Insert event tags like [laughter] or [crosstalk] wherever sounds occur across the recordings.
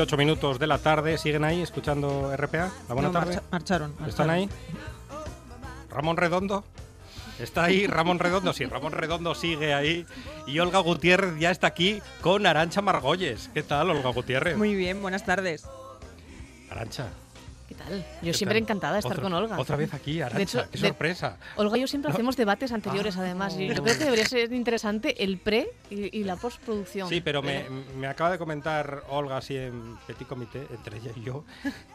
5 y 8 minutos de la tarde. ¿Siguen ahí escuchando RPA? La buena No, tarde. marcha- marcharon, ¿Están marcharon. ahí? ¿Ramón Redondo? ¿Está ahí Ramón Redondo? Sí, Ramón Redondo sigue ahí. Y Olga Gutiérrez ya está aquí con Arancha Margolles. ¿Qué tal, Olga Gutiérrez? Muy bien, buenas tardes. Arancha. ¿Qué tal? Yo ¿qué siempre tal? encantada de estar Otra- con Olga. Otra vez aquí, Arancha. hecho, Qué de- sorpresa. Olga y yo siempre No. hacemos debates anteriores, Ah. además. Y yo creo que debería ser interesante el pre y, y la postproducción. Sí, pero me, me acaba de comentar Olga así en petit comité, entre ella y yo,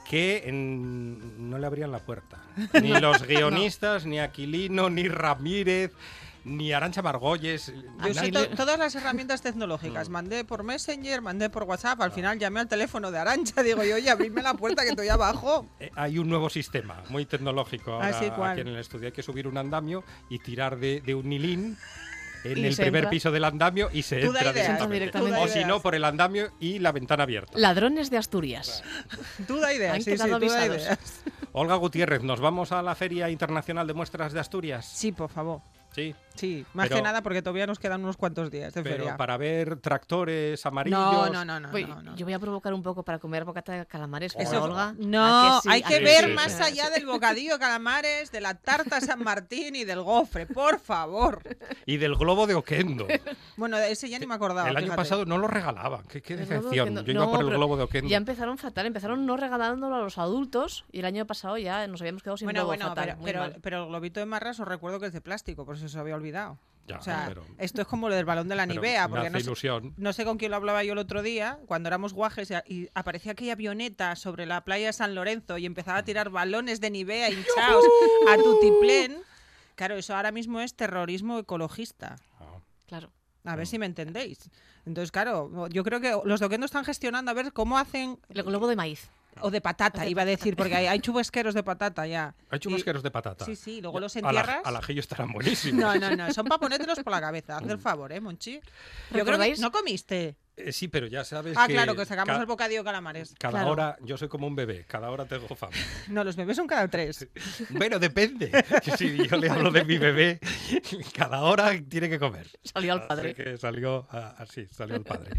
que en- no le abrían la puerta. [laughs] Ni los guionistas, ni Aquilino, ni Ramírez, ni Arancha Margolles. Yo sí, usé to- todas las herramientas tecnológicas. Mandé por Messenger, mandé por WhatsApp. Al final llamé al teléfono de Arancha. Digo, yo, oye, abrirme la puerta que estoy abajo. [laughs] Eh, hay un nuevo sistema muy tecnológico Ah, ahora sí, ¿cuál? aquí en el estudio. Hay que subir un andamio y tirar de, de un hilín [laughs] en Y el primer entra. piso del andamio y se entra ideas, directamente. O si no, por el andamio y la ventana abierta. Ladrones de Asturias. Tú da ideas. Han Sí, sí, quedado tú da avisados. ideas. Olga Gutiérrez, ¿nos vamos a la Feria Internacional de Muestras de Asturias? Sí, por favor. Sí. Sí, más Pero- que nada porque todavía nos quedan unos cuantos días de Pero feria. para ver tractores amarillos. No, no, no, no, Voy- no, no. Yo voy a provocar un poco para comer bocata de calamares, Eso- pero Olga. No, ¿a sí? hay ¿A que sí, ver sí, más sí. allá del bocadillo de calamares, de la tarta San Martín y del gofre, por favor. Y del globo de Oquendo. Bueno, de ese ya ni me acordaba. el año fíjate. pasado no lo regalaban. Qué, qué de decepción. Oquendo. Yo iba No, por el globo de Oquendo. Ya empezaron fatal, empezaron no regalándolo a los adultos y el año pasado ya nos habíamos quedado sin Bueno, globo bueno, fatal. pero, pero el globito de marras os recuerdo que es de plástico, por eso se había olvidado. Ya, o sea, pero- esto es como lo del balón de la Nivea, porque no sé, ilusión. no sé con quién lo hablaba yo el otro día, cuando éramos guajes y, y aparecía aquella avioneta sobre la playa de San Lorenzo y empezaba a tirar balones de Nivea hinchados a tutiplén. Claro, eso ahora mismo es terrorismo ecologista. Ah. Claro. A ver si me entendéis. Entonces, claro, yo creo que los doquendos están gestionando a ver cómo hacen. El globo de maíz. O de patata, O de iba a decir, porque hay, hay chubasqueros de patata ya. Hay chubasqueros de patata. Sí, sí, luego los entierras. Al ajillo estarán [laughs] buenísimos. No, no, no, son para ponértelos por la cabeza. Haz el favor, ¿eh, Monchi? Yo creo que no comiste. Eh, sí, pero ya sabes Ah, que. claro, que sacamos ca- el bocadillo de calamares. Cada Claro. hora, yo soy como un bebé, cada hora tengo fama. [laughs] No, los bebés son cada tres. Bueno, depende. [laughs] Si yo le hablo de mi bebé, cada hora tiene que comer. Salió al Así padre. que salió así, salió el padre.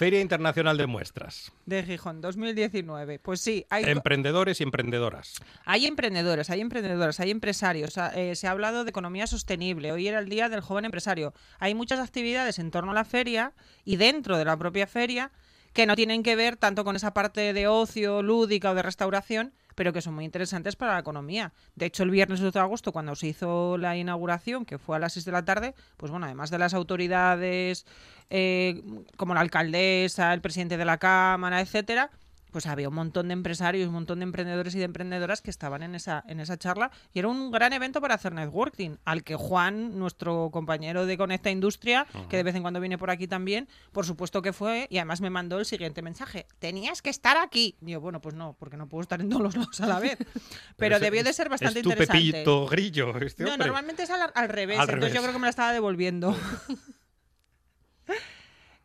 Feria Internacional de Muestras. De Gijón, 2019. Pues sí, hay, Emprendedores y emprendedoras. hay emprendedores, hay emprendedoras, hay empresarios. Ah, eh, se ha hablado de economía sostenible. Hoy era el día del joven empresario. Hay muchas actividades en torno a la feria y dentro de la propia feria que no tienen que ver tanto con esa parte de ocio, lúdica o de restauración, pero que son muy interesantes para la economía. De hecho, el viernes 12 de agosto, cuando se hizo la inauguración, que fue a las 6 de la tarde, pues bueno, además de las autoridades eh, como la alcaldesa, el presidente de la Cámara, etcétera, pues había un montón de empresarios, un montón de emprendedores y de emprendedoras que estaban en esa, en esa charla y era un gran evento para hacer networking, al que Juan, nuestro compañero de Conecta Industria, que de vez en cuando viene por aquí también, por supuesto que fue y además me mandó el siguiente mensaje, tenías que estar aquí. Y yo, bueno, pues no, porque no puedo estar en todos los lados a la vez. [laughs] Pero, debió de ser bastante es tu interesante. Pepito Grillo, este No, normalmente es al, al revés, Al entonces revés. yo creo que me la estaba devolviendo. [laughs]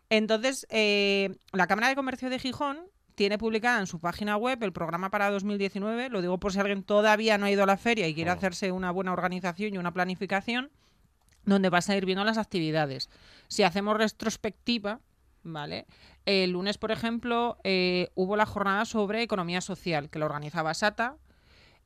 entonces, eh, la Cámara de Comercio de Gijón tiene publicada en su página web el programa para 2019, lo digo por si alguien todavía no ha ido a la feria y quiere hacerse una buena organización y una planificación, donde vas a ir viendo las actividades. Si hacemos retrospectiva, ¿vale? El lunes, por ejemplo, eh, hubo la jornada sobre economía social, que la organizaba SATA,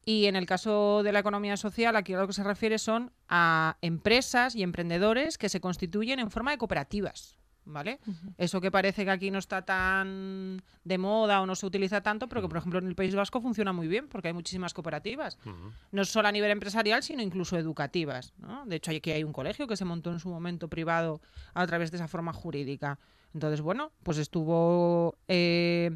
y en el caso de la economía social, aquí a lo que se refiere son a empresas y emprendedores que se constituyen en forma de cooperativas. ¿Vale? Eso que parece que aquí no está tan de moda o no se utiliza tanto, pero que por ejemplo en el País Vasco funciona muy bien porque hay muchísimas cooperativas. No solo a nivel empresarial, sino incluso educativas. ¿no? De hecho, aquí hay un colegio que se montó en su momento privado a través de esa forma jurídica. Entonces, bueno, pues estuvo eh,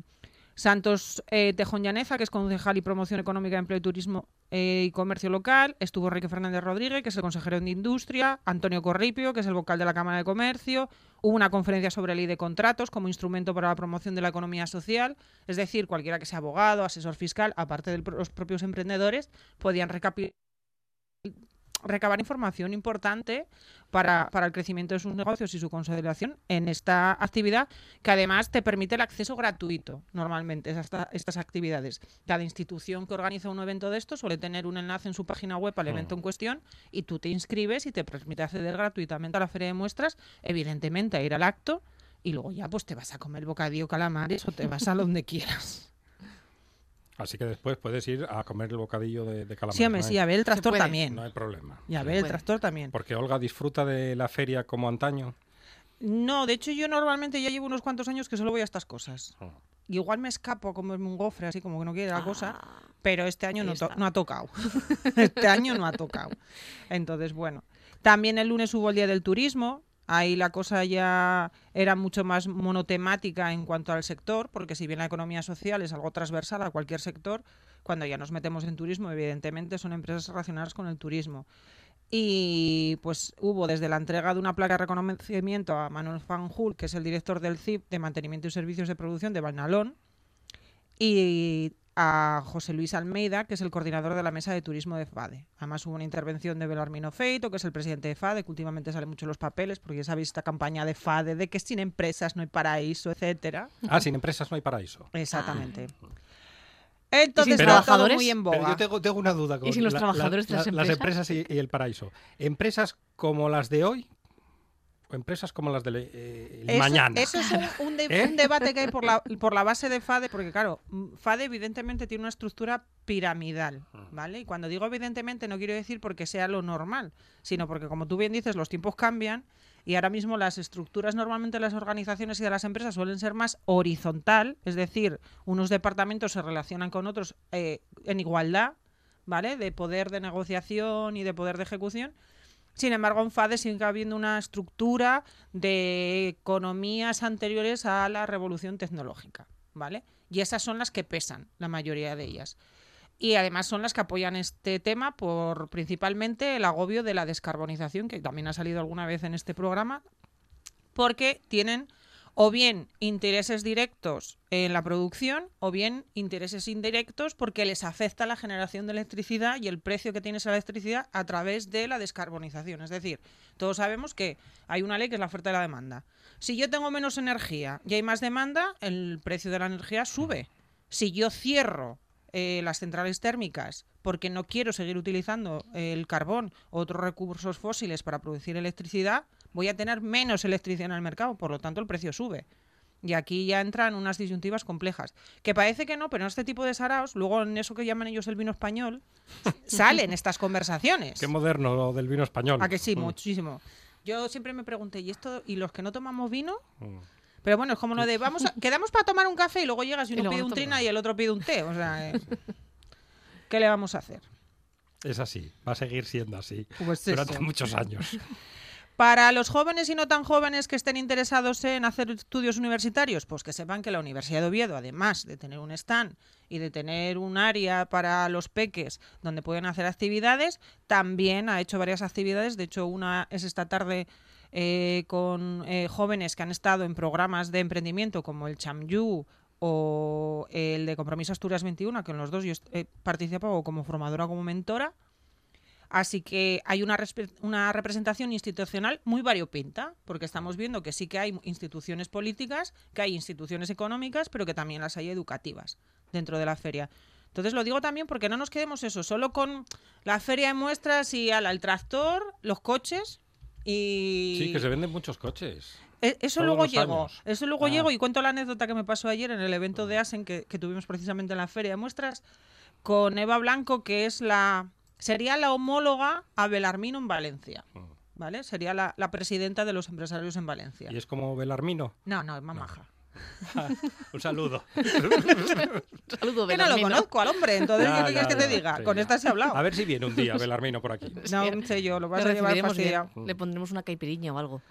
Santos eh, Tejón que es concejal y promoción económica, empleo y turismo eh, y comercio local. Estuvo Enrique Fernández Rodríguez, que es el consejero de Industria. Antonio Corripio, que es el vocal de la Cámara de Comercio. Hubo una conferencia sobre ley de contratos como instrumento para la promoción de la economía social. Es decir, cualquiera que sea abogado, asesor fiscal, aparte de los propios emprendedores, podían recapi- recabar información importante para, para el crecimiento de sus negocios y su consolidación en esta actividad que además te permite el acceso gratuito normalmente a esta- estas actividades. Cada institución que organiza un evento de esto suele tener un enlace en su página web al evento en cuestión y tú te inscribes y te permite acceder gratuitamente a la feria de muestras, evidentemente a ir al acto y luego ya pues te vas a comer bocadillo calamares o te vas a donde [laughs] quieras. Así que después puedes ir a comer el bocadillo de, de calamar. Sí, hombre, no, sí, hay, a ver el tractor puede. también. no hay problema. Y a ver el puede. tractor también. Porque Olga disfruta de la feria como antaño. No, de hecho yo normalmente ya llevo unos cuantos años que solo voy a estas cosas. Oh. Igual me escapo a comerme un gofre, así como que no quiere la cosa, Ah, pero este año no, to- no ha tocado. [laughs] este año no ha tocado. Entonces, bueno. También el lunes hubo el Día del Turismo. Ahí la cosa ya era mucho más monotemática en cuanto al sector, porque si bien la economía social es algo transversal a cualquier sector, cuando ya nos metemos en turismo, evidentemente son empresas relacionadas con el turismo. Y pues hubo desde la entrega de una placa de reconocimiento a Manuel Fanjul, que es el director del CIP de Mantenimiento y Servicios de Producción de Balnalón, y a José Luis Almeida, que es el coordinador de la mesa de turismo de FADE. Además hubo una intervención de Belarmino Feito, que es el presidente de FADE, que últimamente sale mucho en los papeles, porque ya sabéis esta campaña de FADE de que sin empresas no hay paraíso, etcétera. Ah, sin empresas no hay paraíso. Exactamente. Ah. Entonces sin está todo muy en Pero boga. yo tengo, tengo una duda con ¿Y sin los la- trabajadores de las Las empresas? empresas y, y el paraíso. ¿Empresas como las de hoy empresas como las de le- eh, Eso- mañana? Eso es un, un de- [laughs] ¿Eh? un debate que hay por la, por la base de FADE, porque claro, mm, FADE evidentemente tiene una estructura piramidal, ¿vale? Y cuando digo evidentemente no quiero decir porque sea lo normal, sino porque como tú bien dices, los tiempos cambian y ahora mismo las estructuras normalmente de las organizaciones y de las empresas suelen ser más horizontal, es decir, unos departamentos se relacionan con otros eh, en igualdad, ¿vale? De poder de negociación y de poder de ejecución. Sin embargo, en FADE sigue habiendo una estructura de economías anteriores a la revolución tecnológica, ¿vale? Y esas son las que pesan, la mayoría de ellas. Y además son las que apoyan este tema por principalmente el agobio de la descarbonización, que también ha salido alguna vez en este programa, porque tienen o bien intereses directos en la producción o bien intereses indirectos porque les afecta la generación de electricidad y el precio que tiene esa electricidad a través de la descarbonización. Es decir, todos sabemos que hay una ley que es la oferta y la demanda. Si yo tengo menos energía y hay más demanda, el precio de la energía sube. Si yo cierro eh, las centrales térmicas porque no quiero seguir utilizando el carbón o otros recursos fósiles para producir electricidad, voy a tener menos electricidad en el mercado, por lo tanto el precio sube. Y aquí ya entran unas disyuntivas complejas. Que parece que no, pero en este tipo de saraos, luego en eso que llaman ellos el vino español, [laughs] salen estas conversaciones. Qué moderno lo del vino español. ¿A que sí? Mm. Muchísimo. Yo siempre me pregunté, ¿y esto y los que no tomamos vino? Mm. Pero bueno, es como lo de vamos a- [laughs] quedamos para tomar un café y luego llegas y uno pide un trina y el otro pide un té. O sea, eh, [laughs] ¿qué le vamos a hacer? Es así, va a seguir siendo así Pues durante eso. muchos años. [laughs] Para los jóvenes y no tan jóvenes que estén interesados en hacer estudios universitarios, pues que sepan que la Universidad de Oviedo, además de tener un stand y de tener un área para los peques donde pueden hacer actividades, también ha hecho varias actividades. De hecho, una es esta tarde eh, con eh, jóvenes que han estado en programas de emprendimiento como el ChamYu o el de Compromiso Asturias 21, que en los dos yo he participado como formadora, como mentora. Así que hay una, una representación institucional muy variopinta, porque estamos viendo que sí que hay instituciones políticas, que hay instituciones económicas, pero que también las hay educativas dentro de la feria. Entonces lo digo también porque no nos quedemos eso, solo con la feria de muestras y ala, el tractor, los coches y... Sí, que se venden muchos coches. E- Eso luego llego. Eso luego Ah. llego y cuento la anécdota que me pasó ayer en el evento de Asen que, que tuvimos precisamente en la feria de muestras con Eva Blanco, que es la sería la homóloga a Belarmino en Valencia. ¿vale? Sería la, la presidenta de los empresarios en Valencia. Y es como Belarmino. No, no, es más maja. [laughs] Un saludo. Saludo, Que no lo conozco al hombre, entonces Ya, ¿qué quieres que te diga? sí, Con ya. esta se ha hablado. A ver si viene un día Belarmino por aquí. No sé yo, lo vas Le a llevar fastidiado. Le pondremos una caipiriña o algo.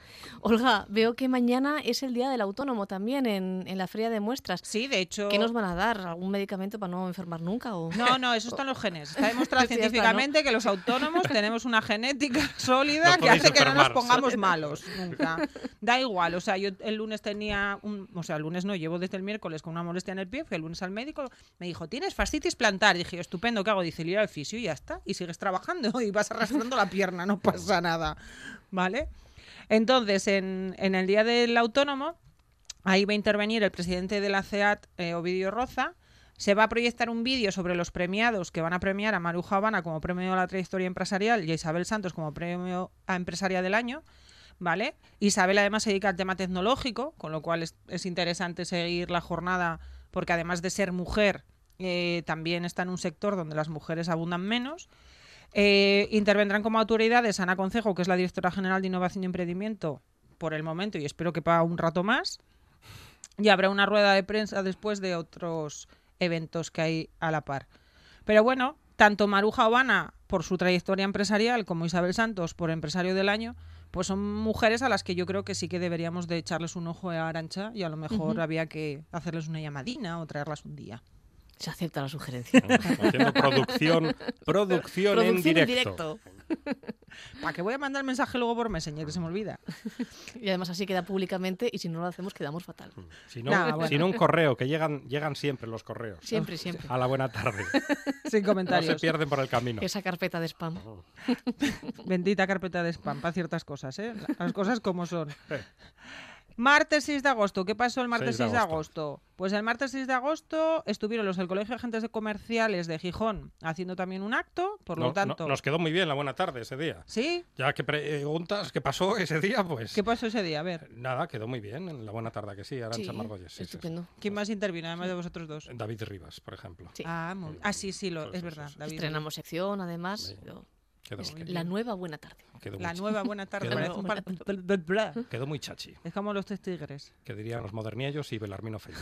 Olga, veo que mañana es el día del autónomo también en, en la feria de muestras. Sí, de hecho... ¿Qué nos van a dar? ¿Algún medicamento para no enfermar nunca? O... No, no, eso está en los genes. Está demostrado [laughs] Sí, ya está, científicamente que los autónomos [laughs] tenemos una genética sólida No que hace que no nos pongamos malos nunca. Da igual, o sea, yo el lunes tenía un, o sea, el lunes no, llevo desde el miércoles con una molestia en el pie, fui el lunes al médico, me dijo, "¿Tienes fascitis plantar?" Dije, "Estupendo, ¿qué hago?" Dice, "Ir al fisio y ya está." Y sigues trabajando [laughs] y vas arrastrando la pierna, no pasa nada. ¿Vale? Entonces, en, en el día del autónomo Ahí va a intervenir el presidente de la CEAT, eh, Ovidio Roza. Se va a proyectar un vídeo sobre los premiados que van a premiar a Maruja Habana como premio a la trayectoria empresarial y a Isabel Santos como premio a empresaria del año. ¿Vale? Isabel además se dedica al tema tecnológico, con lo cual es, es interesante seguir la jornada porque además de ser mujer, eh, también está en un sector donde las mujeres abundan menos. Eh, intervendrán como autoridades Ana Concejo, que es la directora general de Innovación y Emprendimiento por el momento y espero que para un rato más. Y habrá una rueda de prensa después de otros eventos que hay a la par. Pero bueno, tanto Maruja Obana por su trayectoria empresarial como Isabel Santos por empresario del año, pues son mujeres a las que yo creo que sí que deberíamos de echarles un ojo a Arancha y a lo mejor había que hacerles una llamadina o traerlas un día. Se acepta la sugerencia. Haciendo producción, producción, en Producción en directo. directo. ¿Para qué voy a mandar el mensaje luego por Messenger que se me olvida? Y además así queda públicamente y si no lo hacemos quedamos fatal. Si no, Nah, bueno. si no un correo, que llegan, llegan siempre los correos. Siempre, siempre. A la buena tarde. [laughs] Sin No se comentarios. pierden por el camino. Esa carpeta de spam. Bendita carpeta de spam para ciertas cosas, ¿eh? Las cosas como son. Martes 6 de agosto. ¿Qué pasó el martes 6 6 de agosto? Pues el martes 6 de agosto estuvieron los del Colegio de Agentes de Comerciales de Gijón haciendo también un acto, por No- lo no- tanto... nos quedó muy bien la buena tarde ese día. ¿Sí? Ya que preguntas qué pasó ese día, pues ¿Qué pasó ese día? A ver, nada, quedó muy bien en la buena tarde que sí, Arancha Sí, Margolles. sí, sí, sí. estupendo. ¿quién más intervino además de vosotros dos? David Rivas, por ejemplo. Sí. Ah, muy- ah, sí, sí, lo, Sí, es verdad. sí, sí. David. Estrenamos sección, además. Sí. Quedó, es quedó- la nueva buena tarde. quedó La muy, nueva buena tarde. Un par- quedó muy chachi, Es como los tres tigres. que dirían los moderniellos y Belarmino Feito.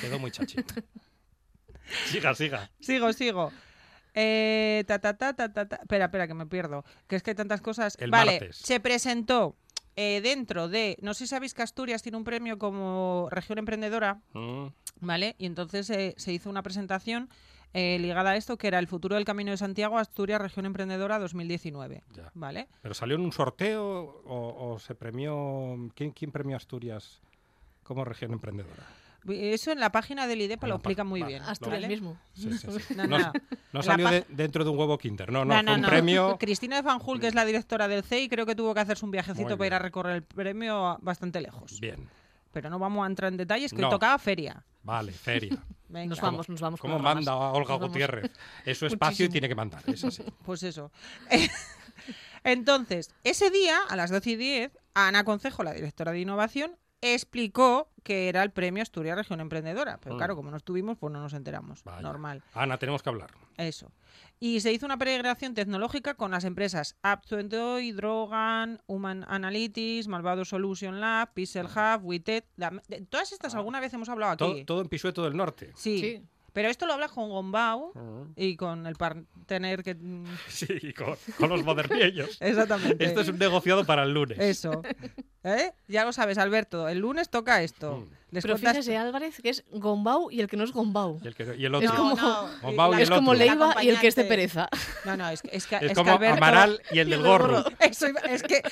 Quedó muy chachi. [laughs] siga, siga. Sigo, sigo. Eh, ta, ta, ta, ta, ta, ta. Espera, espera, que me pierdo. Que es que hay tantas cosas. El vale, martes. se presentó eh, dentro de. No sé si sabéis que Asturias tiene un premio como región emprendedora, Mm, ¿vale? Y entonces eh, se hizo una presentación eh, ligada a esto, que era el futuro del Camino de Santiago, Asturias, región emprendedora 2019, ya. ¿vale? ¿Pero salió en un sorteo o, o se premió... ¿quién, ¿Quién premió a Asturias como región emprendedora? Eso en la página del IDEPA lo explica muy vale. bien. Asturias ¿vale? mismo. Sí, sí, sí. [laughs] No, No, no. no La salió de- dentro de un huevo Kinder, no, no, No, fue no, un no. premio... Cristina de Fanjul, que es la directora del CEI, creo que tuvo que hacerse un viajecito para ir a recorrer el premio bastante lejos. Bien, Pero no vamos a entrar en detalles, que hoy tocaba feria. vale, feria. [laughs] Venga, Nos vamos, nos vamos. con ¿Cómo manda ramas. Olga Nos vamos. Gutiérrez? [laughs] Es su espacio y tiene que mandar, es así. [laughs] Pues eso. [laughs] Entonces, ese día, a las 12 y 10, Ana Concejo, la directora de innovación, explicó que era el premio Asturias Región Emprendedora. Pero Mm. claro, como no estuvimos, pues no nos enteramos. Vaya. Normal. Ana, tenemos que hablar. Eso. Y se hizo una peregrinación tecnológica con las empresas App22, Drogan, Human Analytics, Malvado Solution Lab, Pixel Hub, Witet. la- Todas estas alguna vez hemos hablado Todo, aquí. todo en Pisueto del Norte. Sí. Sí. Pero esto lo habla con Gombau y con el partener que. mm, [laughs] Sí, con, con los moderniellos. [laughs] Exactamente. Esto es un negociado para el lunes. Eso. ¿Eh? Ya lo sabes, Alberto. El lunes toca esto. Mm. Les Pero cuentas- fíjese, Álvarez, que es Gombau y el que no es Gombau. Y el, que- y el otro. Es como- Gombau y el Es como otro. Leiva y el que es de pereza. No, no, es que, es que, Es es que como Alberto- Amaral y el del el del gorro. Eso es que,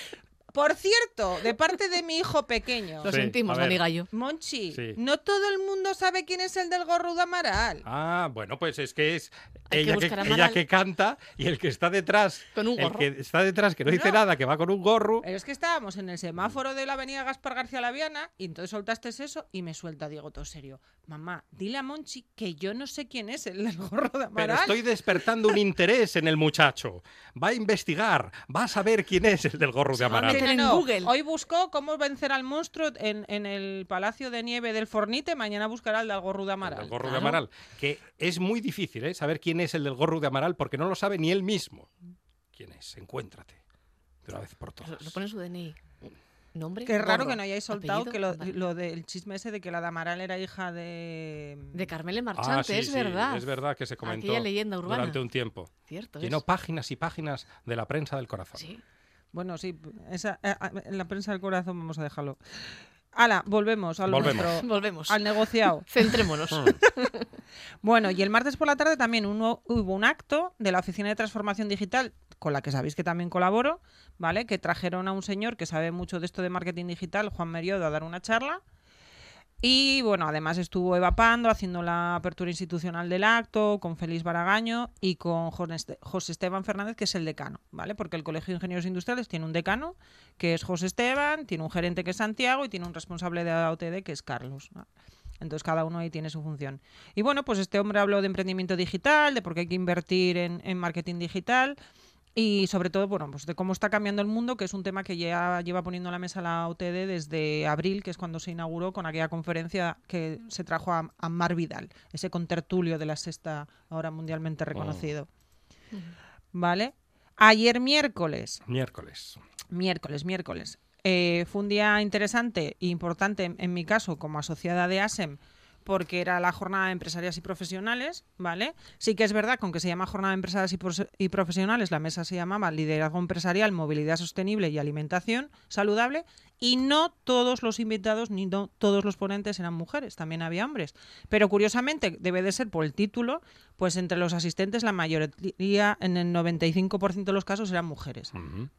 por cierto, de parte de mi hijo pequeño, Lo Sí, sentimos, a ver. Dani Gallo. Monchi, Sí. no todo el mundo sabe quién es el del gorro de Amaral. Ah, bueno, pues es que es Hay que ella que, buscar a ella Amaral. que canta y el que está detrás. Con un El gorro. que está detrás, que no dice No. nada, que va con un gorro. Pero es que estábamos en el semáforo de la avenida Gaspar García Laviana y entonces soltaste eso y me suelta Diego todo serio. Mamá, dile a Monchi que yo no sé quién es el del gorro de Pero Amaral. estoy despertando un [laughs] interés en el muchacho. Va a investigar, va a saber quién es el del gorro de va Amaral. en No, Google. Hoy buscó cómo vencer al monstruo en, en el Palacio de Nieve del Fornite. Mañana buscará el del gorro de El Amaral. del gorro de claro. Amaral. Que es muy difícil ¿eh? saber quién es el del gorro de Amaral porque no lo sabe ni él mismo. ¿Quién es? Encuéntrate. de una vez por todas. lo pone su DNI. Nombre. Qué raro que no hayáis soltado Apellido, que lo, vale. lo del chisme ese de que la Damaral era hija de... De Carmele Ah, Marchante, sí, es sí, verdad. Es verdad que se comentó Aquella leyenda urbana. durante un tiempo. Cierto. Llenó es. páginas y páginas de la prensa del corazón. Sí. Bueno, sí, esa, eh, eh, en la prensa del corazón vamos a dejarlo. Hala, volvemos a lo Volvemos. nuestro, [laughs] Volvemos. al negociado. [laughs] Centrémonos. [laughs] Bueno, y el martes por la tarde también uno- hubo un acto de la Oficina de Transformación Digital, con la que sabéis que también colaboro, ¿vale? Que trajeron a un señor que sabe mucho de esto de marketing digital, Juan Meriodo, a dar una charla. Y bueno, además estuvo Eva Pando haciendo la apertura institucional del acto, con Félix Baragaño y con José Este- José Esteban Fernández, que es el decano, ¿vale? Porque el Colegio de Ingenieros Industriales tiene un decano, que es José Esteban, tiene un gerente que es Santiago y tiene un responsable de AOTD, que es Carlos. ¿no? Entonces cada uno ahí tiene su función. Y bueno, pues este hombre habló de emprendimiento digital, de por qué hay que invertir en, en marketing digital y sobre todo, bueno, pues de cómo está cambiando el mundo, que es un tema que ya lleva poniendo en la mesa la OTD desde abril, que es cuando se inauguró con aquella conferencia que se trajo a, a Mar Vidal, ese contertulio de la sexta, ahora mundialmente reconocido. ¿Vale? Ayer miércoles, Miércoles. miércoles, miércoles. Eh, fue un día interesante e importante en, en mi caso como asociada de ASEM porque era la jornada de empresarias y profesionales, ¿vale? Sí que es verdad, con que se llama jornada de empresarias y, profesionales, la mesa se llamaba liderazgo empresarial, movilidad sostenible y alimentación saludable, y no todos los invitados ni no todos los ponentes eran mujeres, también había hombres. Pero curiosamente, debe de ser por el título, pues entre los asistentes la mayoría, en el 95% de los casos, eran mujeres.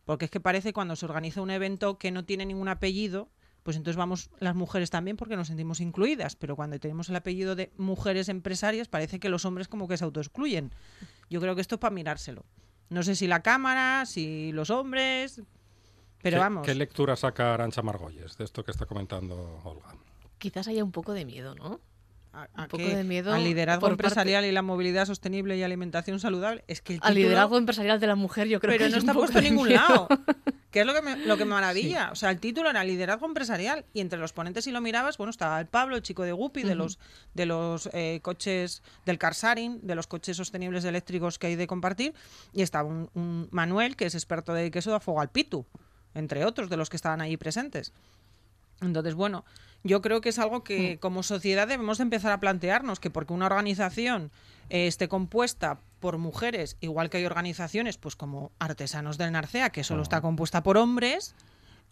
Porque es que parece cuando se organiza un evento que no tiene ningún apellido, pues entonces vamos las mujeres también porque nos sentimos incluidas. Pero cuando tenemos el apellido de mujeres empresarias, parece que los hombres como que se autoexcluyen. Yo creo que esto es para mirárselo. No sé si la cámara, si los hombres. Pero ¿Qué, vamos. ¿Qué lectura saca Arancha Margolles de esto que está comentando Olga? Quizás haya un poco de miedo, ¿no? A- a un poco qué? de miedo al liderazgo parte- empresarial y la movilidad sostenible y alimentación saludable. Es que el Al liderazgo empresarial de la mujer, yo creo pero que no está puesto en ningún miedo. lado. [laughs] Que es lo que me, lo que me maravilla. O sea, el título era liderazgo empresarial y entre los ponentes, si lo mirabas, bueno, estaba el Pablo, el chico de Guppy, de los, de los eh, coches del car sharing, de los coches sostenibles eléctricos que hay de compartir, y estaba un, un Manuel, que es experto de queso de fuego al pitu, entre otros de los que estaban allí presentes. Entonces, bueno, yo creo que es algo que como sociedad debemos de empezar a plantearnos, que porque una organización eh, esté compuesta por mujeres, igual que hay organizaciones pues como Artesanos del Narcea, que solo está compuesta por hombres,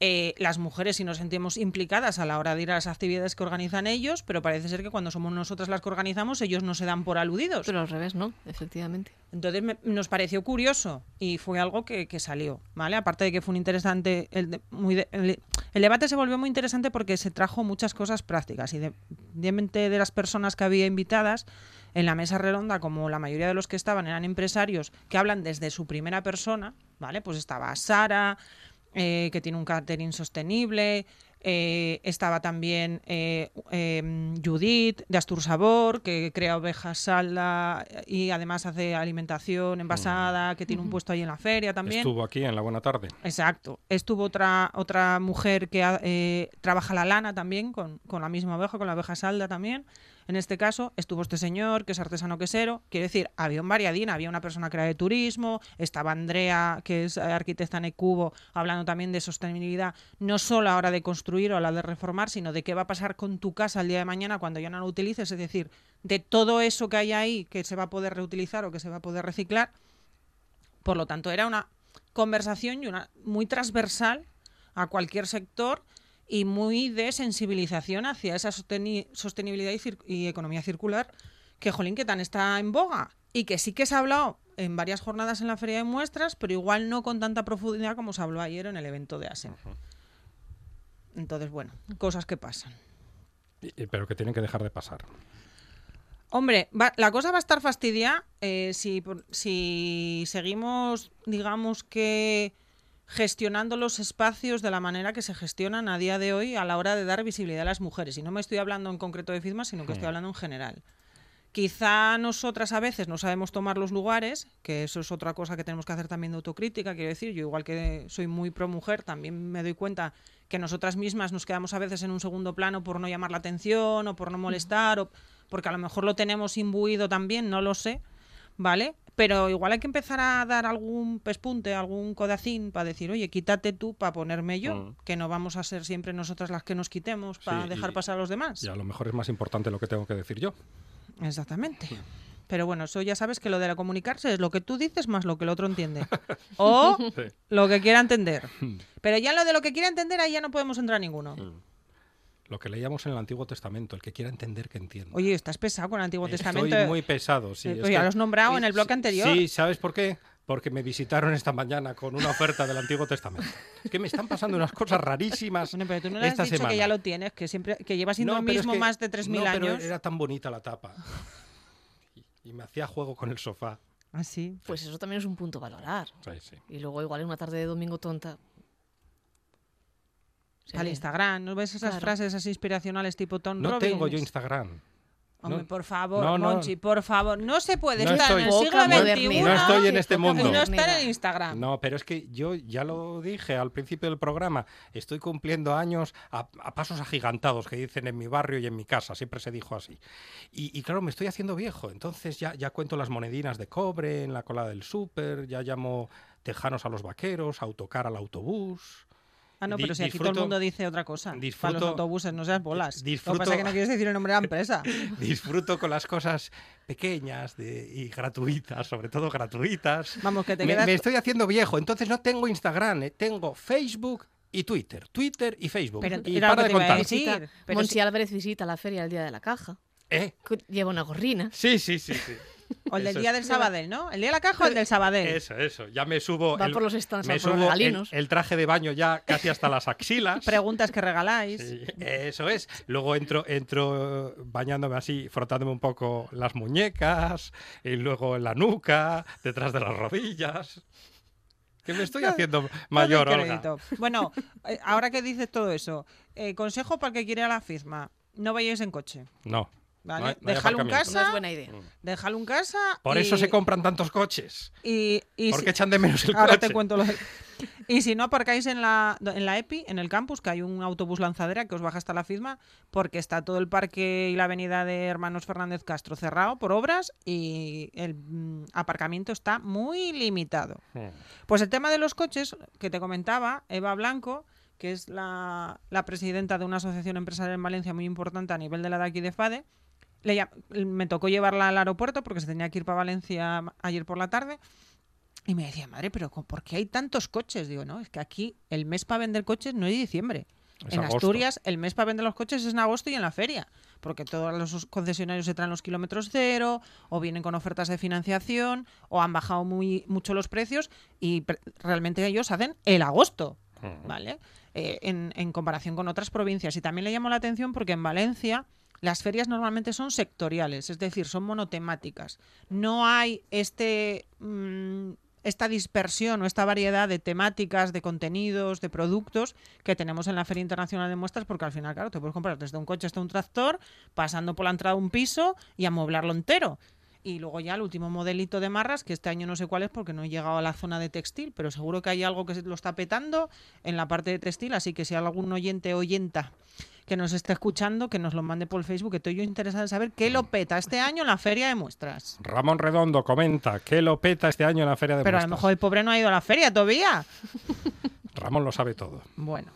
eh, las mujeres sí nos sentimos implicadas a la hora de ir a las actividades que organizan ellos, pero parece ser que cuando somos nosotras las que organizamos, ellos no se dan por aludidos. Pero al revés, ¿no? Efectivamente. Entonces me- nos pareció curioso y fue algo que, que salió, ¿vale? Aparte de que fue un interesante, el, de- muy de- el, el debate se volvió muy interesante porque se trajo muchas cosas prácticas y de, independientemente de las personas que había invitadas en la mesa redonda, como la mayoría de los que estaban eran empresarios que hablan desde su primera persona, ¿vale? Pues estaba Sara, eh, que tiene un catering sostenible. eh, estaba también eh, eh, Judith de Astur Sabor, que crea ovejas salda y además hace alimentación envasada, que tiene un puesto ahí en la feria también. Estuvo aquí en la buena tarde. Exacto. Estuvo otra otra mujer que eh, trabaja la lana también, con, con la misma oveja, con la oveja salda también. En este caso, estuvo este señor, que es artesano quesero. Quiero decir, había un variadín, había una persona que era de turismo, estaba Andrea, que es arquitecta en Ecubo, hablando también de sostenibilidad, no solo a la hora de construir o a la de reformar, sino de qué va a pasar con tu casa el día de mañana cuando ya no lo utilices, es decir, de todo eso que hay ahí que se va a poder reutilizar o que se va a poder reciclar. Por lo tanto, era una conversación y una muy transversal a cualquier sector y muy de sensibilización hacia esa sosteni- sostenibilidad y, economía circular que, jolín, que tan está en boga y que sí que se ha hablado en varias jornadas en la feria de muestras, pero igual no con tanta profundidad como se habló ayer en el evento de ASEM. Entonces, bueno, cosas que pasan. Y- Pero que tienen que dejar de pasar. Hombre, va- la cosa va a estar fastidiada eh, si, si seguimos, digamos que gestionando los espacios de la manera que se gestionan a día de hoy a la hora de dar visibilidad a las mujeres. Y no me estoy hablando en concreto de FISMA, sino que estoy hablando en general. Quizá nosotras a veces no sabemos tomar los lugares, que eso es otra cosa que tenemos que hacer también de autocrítica. Quiero decir, yo igual que soy muy pro mujer, también me doy cuenta que nosotras mismas nos quedamos a veces en un segundo plano por no llamar la atención o por no molestar, o porque a lo mejor lo tenemos imbuido también, no lo sé, ¿vale? Pero igual hay que empezar a dar algún pespunte, algún codacín para decir, oye, quítate tú para ponerme yo, Mm. que no vamos a ser siempre nosotras las que nos quitemos para Sí, dejar y- pasar a los demás. Y a lo mejor es más importante lo que tengo que decir yo. Exactamente. Pero bueno, eso ya sabes que lo de la comunicarse es lo que tú dices más lo que el otro entiende. [laughs] O Sí. lo que quiera entender. Pero ya lo de lo que quiera entender, ahí ya no podemos entrar ninguno. Lo que leíamos en el Antiguo Testamento, el que quiera entender que entienda. Oye, estás pesado con el Antiguo Testamento. Estoy muy pesado, sí. Eh, pues ya que- lo has nombrado en el bloque Sí, anterior. Sí, ¿sabes por qué? Porque me visitaron esta mañana con una oferta del Antiguo Testamento. Es que me están pasando unas cosas rarísimas Bueno, pero tú no le has dicho semana. que ya lo tienes, que siempre que llevas siendo No, el pero es mismo que- más de 3.000 no, pero años. era tan bonita la tapa. Y, y me hacía juego con el sofá. Ah, sí. Pues eso también es un punto a valorar. Sí, sí. Y luego igual en una tarde de domingo tonta. Se Al. Instagram, ¿no ves esas Claro. frases así inspiracionales tipo Tom No Robbins? tengo yo Instagram. Hombre, No- por favor, no, no. Monchi, por favor. No se puede No estar en el siglo XXI. No estoy en este mundo. y no estar en Instagram. No, pero es que yo ya lo dije al principio del programa, estoy cumpliendo años a, a pasos agigantados que dicen en mi barrio y en mi casa, siempre se dijo así. Y, y claro, me estoy haciendo viejo, entonces ya, ya cuento las monedinas de cobre en la cola del súper, ya llamo tejanos a los vaqueros, autocar al autobús. Ah, no, pero si aquí todo el disfruto- mundo dice otra cosa. Para los disfruto- autobuses, no seas bolas. Lo que disfruto- pasa es que no quieres decir el nombre de la empresa. [laughs] Disfruto con las cosas pequeñas de- y gratuitas, sobre todo gratuitas. Vamos, que te quedas... me estoy haciendo viejo, entonces no tengo Instagram, eh, tengo Facebook y Twitter. Twitter y Facebook. Pero y para de contar. Visita- pero Monchi si- Álvarez visita la feria el día de la caja. ¿Eh? Lleva una gorrina. Sí, sí, sí, sí. [laughs] O el del día es. del Sabadell, ¿no? ¿El día de la caja o el del Sabadell? Eso, eso. Ya me subo. Va el, por los stands a me por los el, el traje de baño ya casi hasta las axilas. [laughs] Preguntas que regaláis. Sí, eso es. Luego entro, entro eh, bañándome así, frotándome un poco las muñecas, y luego en la nuca, detrás de las rodillas. Que me estoy haciendo mayor, Olga. Bueno, eh, ahora que dices todo eso, eh, consejo para el que quiere ir a la firma. No vayáis en coche. No. ¿Vale? no hay- en. No casa. es buena idea. Déjalo en casa. Por y- eso se compran tantos coches. Y, y Porque si- echan de menos el Ahora coche. te cuento lo de- [laughs] Y si no aparcáis en la, en la EPI, en el campus, que hay un autobús lanzadera que os baja hasta la firma, porque está todo el parque y la avenida de Hermanos Fernández Castro cerrado por obras y el mm, aparcamiento está muy limitado. Mm. Pues el tema de los coches que te comentaba, Eva Blanco, que es la, la presidenta de una asociación empresarial en Valencia muy importante a nivel de la de aquí de FADE, le me tocó llevarla al aeropuerto porque se tenía que ir para Valencia ayer por la tarde. Y me decía, madre, pero ¿por qué hay tantos coches? Digo, no, es que aquí el mes para vender coches no es diciembre. Es en agosto. Asturias el mes para vender los coches es en agosto y en la feria, porque todos los concesionarios se traen los kilómetros cero, o vienen con ofertas de financiación, o han bajado muy mucho los precios y pre- realmente ellos hacen el agosto, ¿vale? Eh, en, en comparación con otras provincias. Y también le llamó la atención porque en Valencia las ferias normalmente son sectoriales, es decir, son monotemáticas. No hay este mm, esta dispersión o esta variedad de temáticas, de contenidos, de productos que tenemos en la Feria Internacional de Muestras, porque al final, claro, te puedes comprar desde un coche hasta un tractor, pasando por la entrada de un piso y amueblarlo entero. Y luego ya el último modelito de marras, que este año no sé cuál es porque no he llegado a la zona de textil, pero seguro que hay algo que lo está petando en la parte de textil, así que si hay algún oyente oyenta que nos esté escuchando, que nos lo mande por Facebook, que estoy yo interesada en saber qué lo peta este año en la Feria de Muestras. Ramón Redondo comenta que lo peta este año en la Feria de Pero a lo Muestras. mejor el pobre no ha ido a la feria todavía. [laughs] Ramón lo sabe todo. Bueno.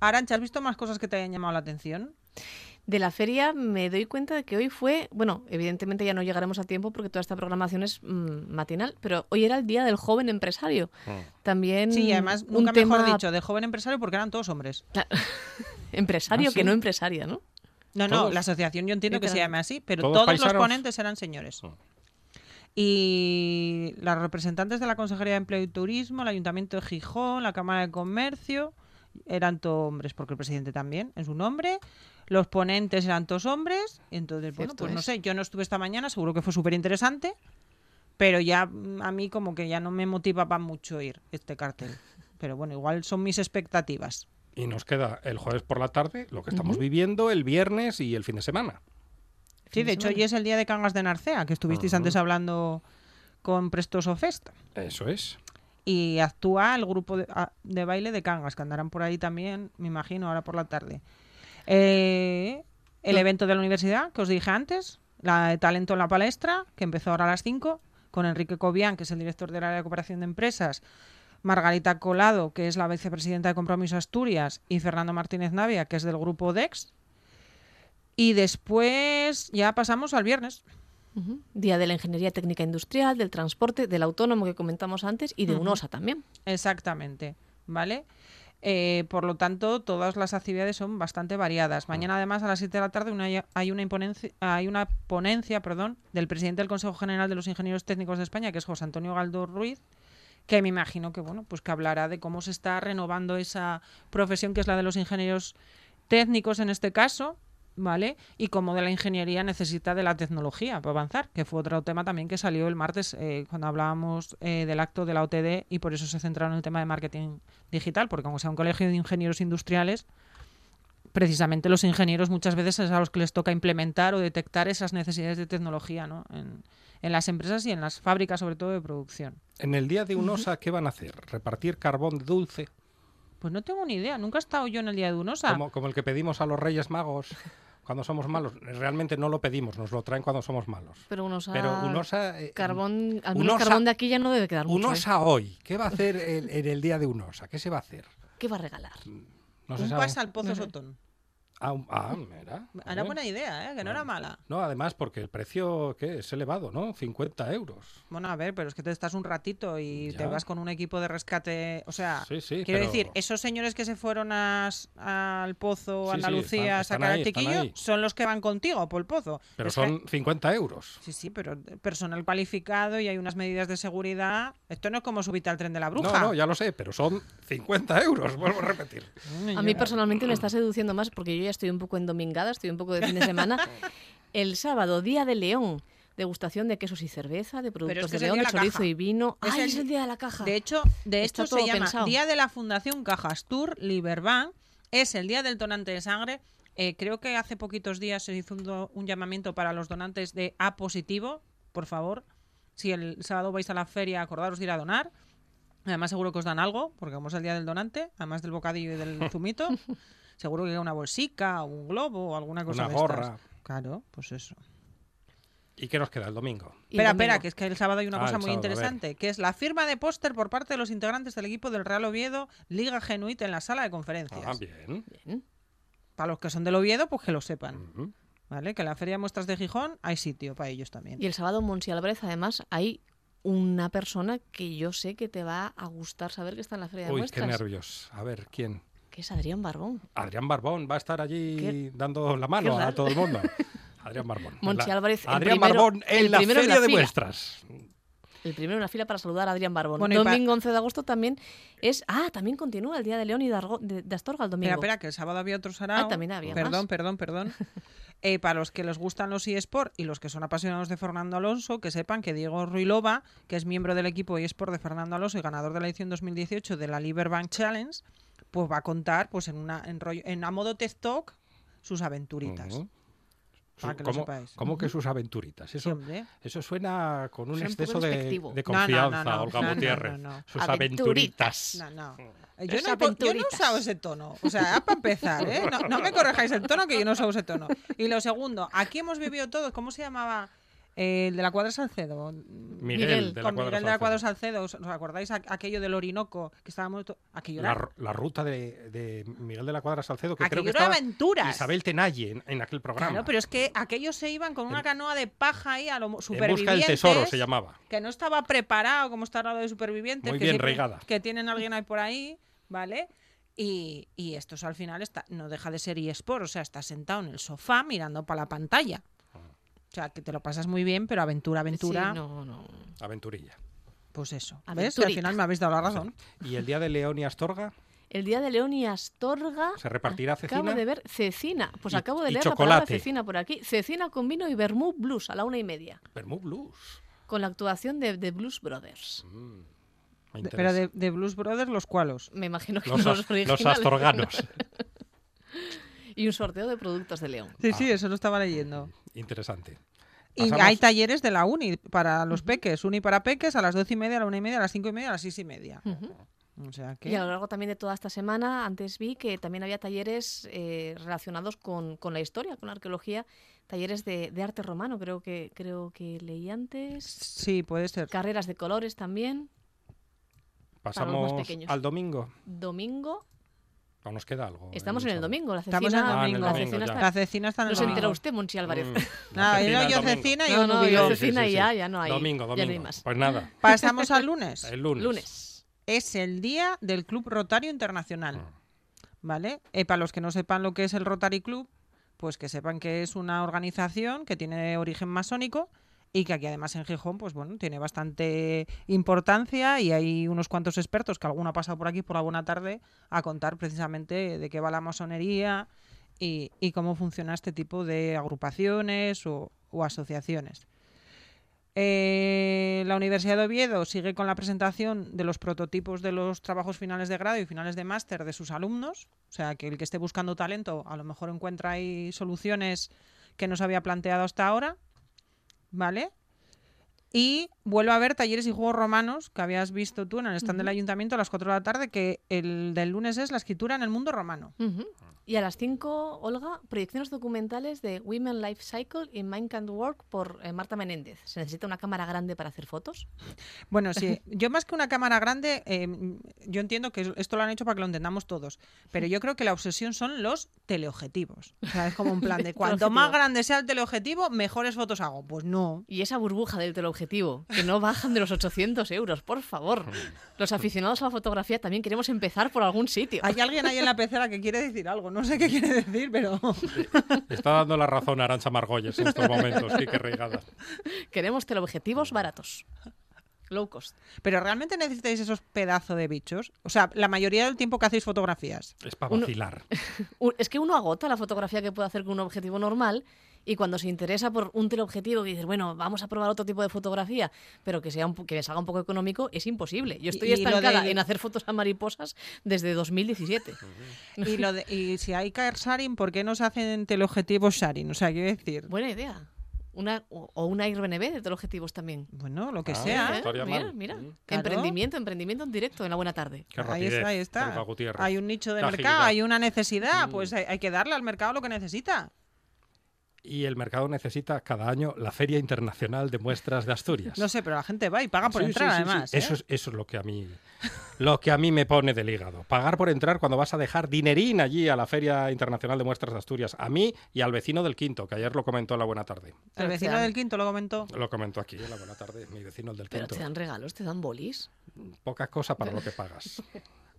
Arancha, ¿has visto más cosas que te hayan llamado la atención? De la feria me doy cuenta de que hoy fue, bueno, evidentemente ya no llegaremos a tiempo porque toda esta programación es mm, matinal, pero hoy era el día del joven empresario. También Sí, y además, un nunca tema mejor dicho, de joven empresario porque eran todos hombres. [laughs] empresario ¿Ah, sí? que no empresaria, ¿no? No, no, Todos. la asociación yo entiendo que se llame así, pero ¿Todos los ponentes eran señores. Mm. Y las representantes de la Consejería de Empleo y Turismo, el Ayuntamiento de Gijón, la Cámara de Comercio, eran todos hombres, porque el presidente también es un hombre. Los ponentes eran todos hombres. Entonces, bueno, pues no sé, yo no estuve esta mañana, seguro que fue súper interesante, pero ya mm, a mí como que ya no me motivaba mucho ir este cartel. Pero bueno, igual son mis expectativas. Y nos queda el jueves por la tarde, lo que estamos viviendo, el viernes y el fin de semana. Sí, de hecho, hoy es el día de Cangas de Narcea, que estuvisteis antes hablando con Prestoso Fest. Eso es. Y actúa el grupo de, a- de baile de Cangas, que andarán por ahí también, me imagino, ahora por la tarde. Eh, el evento de la universidad, que os dije antes, la de Talento en la Palestra, que empezó ahora a las 5, con Enrique Cobian, que es el director del área de cooperación de empresas, Margarita Colado, que es la vicepresidenta de Compromiso Asturias, y Fernando Martínez Navia, que es del grupo DEX. Y después ya pasamos al viernes. Día de la Ingeniería Técnica Industrial, del Transporte, del Autónomo que comentamos antes y de. UNOSA también. Exactamente, ¿vale? Eh, por lo tanto, todas las actividades son bastante variadas. Mañana, además, a las 7 de la tarde una- hay, una imponencia, hay una ponencia perdón, del presidente del Consejo General de los Ingenieros Técnicos de España, que es José Antonio Galdo Ruiz, que me imagino que, bueno, pues que hablará de cómo se está renovando esa profesión que es la de los ingenieros técnicos en este caso, ¿vale? Y cómo de la ingeniería necesita de la tecnología para avanzar, que fue otro tema también que salió el martes eh, cuando hablábamos eh, del acto de la OTD y por eso se centraron en el tema de marketing digital, porque aunque sea un colegio de ingenieros industriales, precisamente los ingenieros muchas veces es a los que les toca implementar o detectar esas necesidades de tecnología ¿no? en, en las empresas y en las fábricas, sobre todo de producción. En el día de UNOSA, ¿qué van a hacer? ¿Repartir carbón dulce? Pues no tengo ni idea, nunca he estado yo en el día de Unosa. Como, como el que pedimos a los Reyes Magos cuando somos malos. Realmente no lo pedimos, nos lo traen cuando somos malos. Pero UNOSA... Pero UNOSA... eh, Carbón, al menos UNOSA- carbón de aquí ya no debe quedar mucho. ¿eh? UNOSA hoy. ¿Qué va a hacer en, el día de UNOSA? ¿Qué se va a hacer? ¿Qué va a regalar? No se un sabe. pase al Pozo Sotón. Ah, ah, mira. Era buena idea, ¿eh? que no era mala. No, además porque el precio ¿qué? es elevado, ¿no? 50 euros. Bueno, a ver, pero es que te estás un ratito y te vas con un equipo de rescate. O sea, Sí, sí, quiero pero- decir, esos señores que se fueron a al Pozo, Sí, sí, Andalucía, están- a sacar ahí, al ahí. son los que van contigo por el Pozo. Pero Es que- son 50 euros. Sí, sí, pero personal cualificado y hay unas medidas de seguridad. Esto no es como subirte al tren de la bruja. No, no, ya lo sé, pero son 50 euros, vuelvo a repetir. A mí personalmente me está seduciendo más porque yo ya estoy un poco endomingada, estoy un poco de fin de [laughs] semana. El sábado, Día de León, degustación de quesos y cerveza, de productos que de León, de chorizo caja. y vino. Es ¡Ay, el- es el Día de la Caja! De hecho, de Está hecho se llama pensado. Día de la Fundación Cajastur Liberbank. Es el día del donante de sangre. Eh, creo que hace poquitos días se hizo un, un llamamiento para los donantes de A positivo. Por favor, si el sábado vais a la feria, acordaros de ir a donar. Además, seguro que os dan algo, porque como es el día del donante, además del bocadillo y del [laughs] zumito, seguro que hay una bolsica, o un globo o alguna cosa Una de estas. gorra. Claro, pues eso. ¿Y qué nos queda el domingo? Espera, espera, que es que el sábado hay una Ah, cosa muy sábado, interesante, que es la firma de póster por parte de los integrantes del equipo del Real Oviedo, Liga Genuit en la sala de conferencias. Ah, bien. Bien. Para los que son del Oviedo, pues que lo sepan. ¿Vale? Que en la Feria de Muestras de Gijón hay sitio para ellos también. Y el sábado en Monsi Álvarez, además, hay una persona que yo sé que te va a gustar saber que está en la Feria de Uy, qué Muestras, nervios. A ver, ¿quién? Que es Adrián Barbón. Adrián Barbón va a estar allí Qué- dando la mano a todo el mundo. [laughs] Adrián Barbón. Monchi La- Álvarez, Adrián primero- Barbón en el la primero en Feria la de fila. Muestras. El primero en la fila para saludar a Adrián Barbón. Bueno, domingo 11 de agosto también es... Ah, también continúa el Día de León y de, Argo- de- de Astorga el domingo. Espera, espera, que el sábado había otro sarao. Ah, también había Perdón, más. perdón, perdón. [laughs] Eh, para los que les gustan los eSport y los que son apasionados de Fernando Alonso, que sepan que Diego Ruilova, que es miembro del equipo eSport de Fernando Alonso y ganador de la edición 2018 de la Liberbank Challenge, pues va a contar pues en una en, rollo- en a modo TED Talk sus aventuritas. Para que lo ¿Cómo, sepáis. cómo que sus aventuritas? Eso, eso suena con un Suena exceso de, de No, no, no, confianza, no, Olga no, no, Gutiérrez. no, no. Sus Aventuritas. aventuritas. No, no. Eh, Yo no, he po- yo no he aventuritas. usado ese tono. O sea, para empezar, ¿eh? No, no me correjáis el tono, que yo no he usado ese tono. Y lo segundo, aquí hemos vivido todos, ¿cómo se llamaba? Eh, el de la Cuadra Salcedo. Miguel, Miguel, de la Con Cuadra Miguel de la Cuadra Salcedo. ¿Os acordáis aquello del Orinoco? Que estábamos... Aquello La, era, la ruta de, de Miguel de la Cuadra Salcedo, que aquello creo que era aventuras. Isabel Tenalle en, en aquel programa. Claro, pero es que aquellos se iban con una canoa de paja ahí a lo en busca supervivientes. del tesoro se llamaba. que no estaba preparado como está ahora de supervivientes. Muy que bien regada. Que tienen alguien ahí por ahí, ¿vale? Y, y estos al final está, no deja de ser eSport, o sea, estás sentado en el sofá mirando para la pantalla. O sea, que te lo pasas muy bien, pero aventura, aventura, Sí, no, no. Aventurilla. pues eso. ¿Ves? Y al final me habéis dado la razón. Y el día de León y Astorga El Día de León y Astorga... se repartirá cecina. Acabo de ver cecina. Pues Y- acabo de y leer la palabra chocolate. cecina por aquí. Cecina con vino y vermouth blues a la una y media. Vermouth Blues. Con la actuación de, de Blues Brothers. Mm, De- pero de, de Blues Brothers, los cualos. Me imagino que los, los, as- originales. los astorganos. [laughs] Y un sorteo de productos de León. Sí, Ah. sí, eso lo estaba leyendo. Interesante. Y Pasamos- hay talleres de la uni para los peques. Uni para peques a las doce y media, a la una y media, a las cinco y media, a las seis y media. Ujú. O sea que... Y a lo largo también de toda esta semana, antes vi que también había talleres eh, relacionados con, con la historia, con la arqueología, talleres de, de arte romano, creo que, creo que leí antes. Sí, puede ser. Carreras de colores también. más Pasamos pequeños. al domingo. Domingo. ¿O nos queda algo? Estamos en el domingo. La Estamos cecina, en el Ah, en el la domingo, cecina está- La cecina está en No el se entera domingo. usted, Monchi Álvarez. Mm, la yo, cecina yo domingo. cecina y No, no, yo yo. Sí, sí, cecina sí, ya, ya no hay. Domingo, ya no hay domingo. más. Pues nada, [laughs] Pasamos al lunes. el lunes. Lunes. Es el día del Club Rotario Internacional. Ah. ¿Vale? Eh, para los que no sepan lo que es el Rotary Club, pues que sepan que es una organización que tiene origen masónico y que aquí además en Gijón, pues bueno, tiene bastante importancia y hay unos cuantos expertos que alguno ha pasado por aquí por la buena tarde a contar precisamente de qué va la masonería y, cómo funciona este tipo de agrupaciones o, o asociaciones. Eh, la Universidad de Oviedo sigue con la presentación de los prototipos de los trabajos finales de grado y finales de máster de sus alumnos. O sea, que el que esté buscando talento a lo mejor encuentra ahí soluciones que no se había planteado hasta ahora. ¿Vale? Y vuelve a haber talleres y juegos romanos que habías visto tú en el stand del ayuntamiento a las 4 de la tarde, que el del lunes es la escritura en el mundo romano. Y a las 5, Olga, proyecciones documentales de Women Life Cycle in Mind Can Work por eh, Marta Menéndez. ¿Se necesita una cámara grande para hacer fotos? [laughs] Bueno, sí, yo más que una cámara grande, eh, yo entiendo que esto lo han hecho para que lo entendamos todos, pero yo creo que la obsesión son los teleobjetivos. O sea, es como un plan de [laughs] cuanto más grande sea el teleobjetivo, mejores fotos hago. Pues no. Y esa burbuja del teleobjetivo, que no bajan de los 800 euros, por favor. Los aficionados a la fotografía también queremos empezar por algún sitio. Hay alguien ahí en la pecera que quiere decir algo, no sé qué quiere decir, pero... Está dando la razón a Arancha Margolles en estos momentos. Qué que reigada. Queremos teleobjetivos baratos. Low cost. Pero realmente necesitáis esos pedazos de bichos. O sea, la mayoría del tiempo que hacéis fotografías. Es para vacilar. [laughs] Es que uno agota la fotografía que puede hacer con un objetivo normal y cuando se interesa por un teleobjetivo y dices, bueno, vamos a probar otro tipo de fotografía, pero que sea un, que salga un poco económico, es imposible. Yo estoy estancada en hacer fotos a mariposas desde 2017. Y, lo de- y si hay car sharing, ¿por qué no se hacen teleobjetivos sharing? O sea, quiero decir, Buena idea. Una, o, una Airbnb de teleobjetivos también. bueno, lo que Ah, sea. ¿eh? mira, mal. mira. Mm. Claro. Emprendimiento, emprendimiento en directo en la buena tarde. Qué Ahí está, ahí está. Hay un nicho de mercado, agilidad. hay una necesidad, pues hay, hay que darle al mercado lo que necesita. Y el mercado necesita cada año la Feria Internacional de Muestras de Asturias. No sé, pero la gente va y paga por Sí, entrar, sí, sí, sí. además. ¿eh? Eso, es, eso es lo que a mí lo que a mí me pone del hígado. Pagar por entrar cuando vas a dejar dinerín allí a la Feria Internacional de Muestras de Asturias. A mí y al vecino del quinto, que ayer lo comentó en la buena tarde. El Pero vecino del quinto lo comentó. Lo comentó aquí en la buena tarde, mi vecino el del Pero quinto. te dan regalos, te dan bolis. Poca cosa para lo que pagas.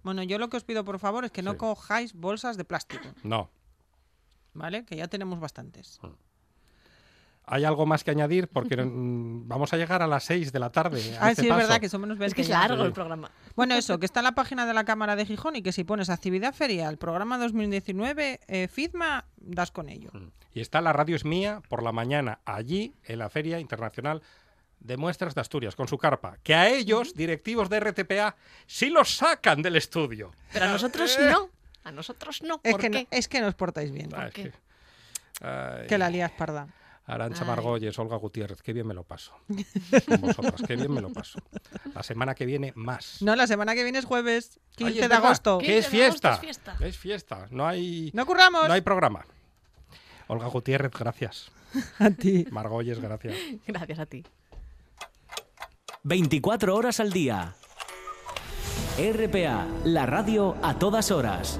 Bueno, yo lo que os pido, por favor, es que no Sí. cojáis bolsas de plástico, No. ¿Vale? Que ya tenemos bastantes. ¿Hay algo más que añadir? Porque [laughs] mm, vamos a llegar a las 6 de la tarde. Ah, este sí, es paso. verdad que somos menos Es que es 20 ya. largo Sí. el programa. Bueno, eso, que está en la página de la Cámara de Gijón y que si pones actividad ferial, programa 2019, eh, FIDMA, das con ello. Mm. Y está la radio es mía por la mañana allí en la Feria Internacional de Muestras de Asturias con su carpa. Que a ellos, directivos de RTPA, sí los sacan del estudio. Pero a nosotros [laughs] no. A nosotros no. Es ¿Por que, no, es que nos portáis bien. Ah, qué? que- Ay, Que la lías parda. Arancha. Margolles, Olga Gutiérrez, qué bien me lo paso. Con vosotras, qué bien me lo paso. La semana que viene más. No, la semana que viene es jueves, 15 Ay, es de verdad, agosto. Que es 15 de agosto fiesta. es fiesta. Es fiesta. No hay, ¡No curramos! no hay programa. Olga Gutiérrez, gracias. A ti. Margolles, gracias. [laughs] Gracias a ti. 24 horas al día. RPA, la radio a todas horas.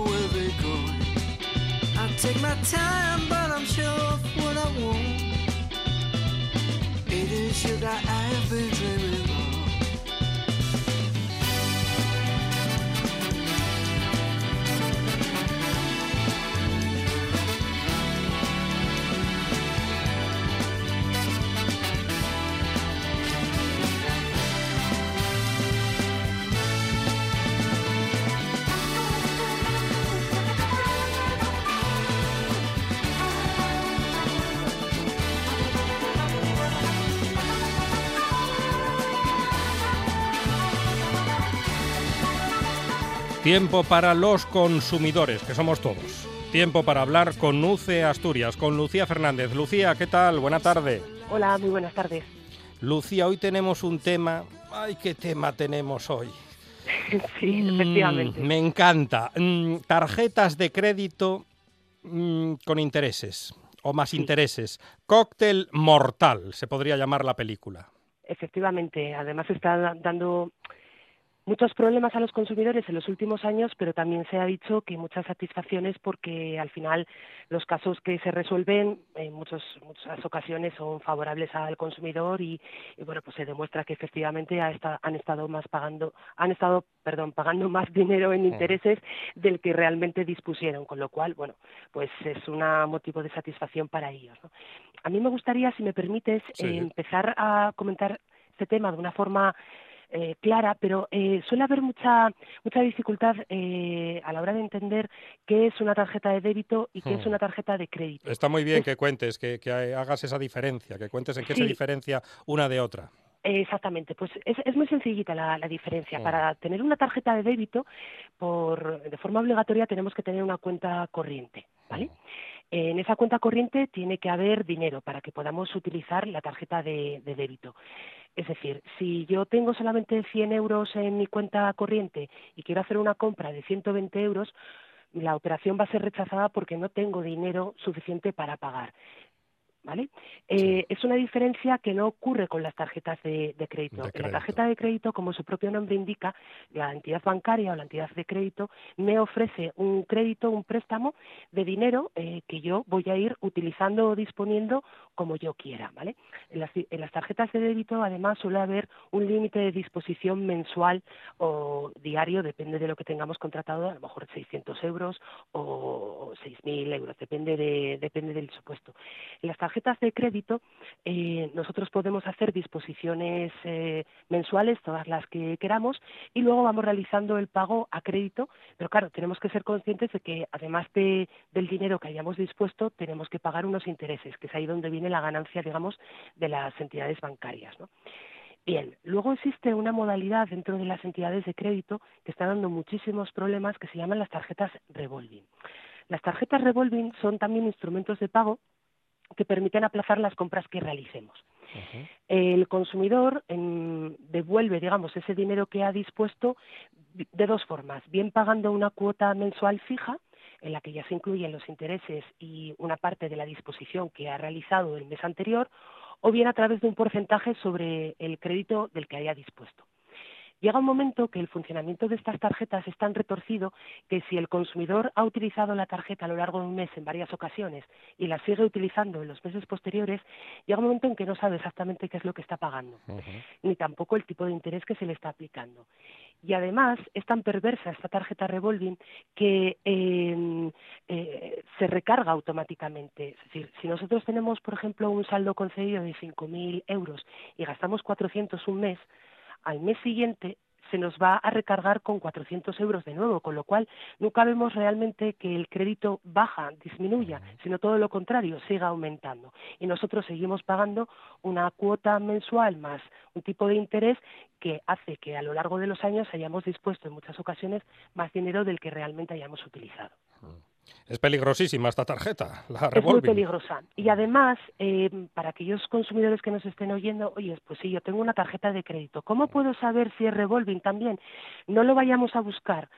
Take my time, but I'm sure of what I want. It is you that I have been dreaming Tiempo para los consumidores, que somos todos. Tiempo para hablar con UCE Asturias, con Lucía Fernández. Lucía, ¿qué tal? Buena tarde. Hola, muy buenas tardes. Lucía, hoy tenemos un tema. Ay, qué tema tenemos hoy. [laughs] sí, Mm, efectivamente. me encanta. Mm, tarjetas de crédito mm, con intereses o más Sí. intereses. Cóctel mortal, se podría llamar la película. Efectivamente. Además está da- dando muchos problemas a los consumidores en los últimos años, pero también se ha dicho que muchas satisfacciones porque al final los casos que se resuelven en muchos, muchas ocasiones son favorables al consumidor y, y, bueno pues se demuestra que efectivamente ha esta- han estado más pagando han estado perdón pagando más [laughs] dinero en intereses del que realmente dispusieron con lo cual bueno pues es un motivo de satisfacción para ellos ¿no? a mí me gustaría si me permites Sí. eh, empezar a comentar este tema de una forma eh, clara, pero eh, suele haber mucha mucha dificultad eh, a la hora de entender qué es una tarjeta de débito y qué es Hmm. una tarjeta de crédito. Está muy bien Es- que cuentes, que, que hagas esa diferencia, que cuentes en qué se diferencia una de otra. Exactamente, pues es, es muy sencillita la, la diferencia. Mm. Para tener una tarjeta de débito, por, de forma obligatoria tenemos que tener una cuenta corriente, ¿vale? En esa cuenta corriente tiene que haber dinero para que podamos utilizar la tarjeta de, débito. Es decir, si yo tengo solamente 100 euros en mi cuenta corriente y quiero hacer una compra de 120 euros, la operación va a ser rechazada porque no tengo dinero suficiente para pagar. ¿Vale? Eh, es una diferencia que no ocurre con las tarjetas de, de crédito. De En la tarjeta de crédito, como su propio nombre indica, la entidad bancaria o la entidad de crédito me ofrece un crédito, un préstamo de dinero eh, que yo voy a ir utilizando o disponiendo como yo quiera, ¿vale? En las, en las tarjetas de débito, además, suele haber un límite de disposición mensual o diario, depende de lo que tengamos contratado, a lo mejor 600 euros o 6.000 euros, depende, de, depende del supuesto. En las tarjetas de crédito, eh, nosotros podemos hacer disposiciones eh, mensuales, todas las que queramos, y luego vamos realizando el pago a crédito, pero claro, tenemos que ser conscientes de que además de, del dinero que hayamos dispuesto, tenemos que pagar unos intereses, que es ahí donde viene la ganancia, digamos, de las entidades bancarias. Bien, luego existe una modalidad dentro de las entidades de crédito que está dando muchísimos problemas que se llaman las tarjetas revolving. Las tarjetas revolving son también instrumentos de pago que permiten aplazar las compras que realicemos. El consumidor em, devuelve, digamos, ese dinero que ha dispuesto de dos formas, bien pagando una cuota mensual fija, en la que ya se incluyen los intereses y una parte de la disposición que ha realizado el mes anterior, o bien a través de un porcentaje sobre el crédito del que haya dispuesto. Llega un momento que el funcionamiento de estas tarjetas es tan retorcido que si el consumidor ha utilizado la tarjeta a lo largo de un mes en varias ocasiones y la sigue utilizando en los meses posteriores, llega un momento en que no sabe exactamente qué es lo que está pagando, ni tampoco el tipo de interés que se le está aplicando. Y además es tan perversa esta tarjeta revolving que eh, eh, se recarga automáticamente. Es decir, si nosotros tenemos, por ejemplo, un saldo concedido de 5.000 euros y gastamos 400 un mes, al mes siguiente se nos va a recargar con 400 euros de nuevo, con lo cual nunca vemos realmente que el crédito baja, disminuya, sino todo lo contrario, siga aumentando. Y nosotros seguimos pagando una cuota mensual más un tipo de interés que hace que a lo largo de los años hayamos dispuesto en muchas ocasiones más dinero del que realmente hayamos utilizado. Es peligrosísima esta tarjeta, la Es muy revolving. peligrosa. Y además, eh, para aquellos consumidores que nos estén oyendo, oye, pues sí, yo tengo una tarjeta de crédito. ¿Cómo puedo saber si es revolving también? No lo vayamos a buscar.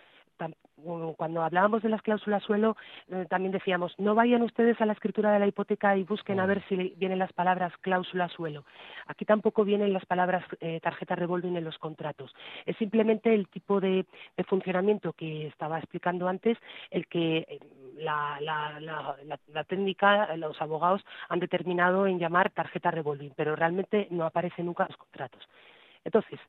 Cuando hablábamos de las cláusulas suelo, eh, también decíamos, no vayan ustedes a la escritura de la hipoteca y busquen a ver si vienen las palabras cláusula suelo. Aquí tampoco vienen las palabras eh, tarjeta revolving en los contratos. Es simplemente el tipo de, de funcionamiento que estaba explicando antes, el que eh, la, la, la, la- la técnica, los abogados han determinado en llamar tarjeta revolving, pero realmente no aparece nunca en los contratos. Entonces,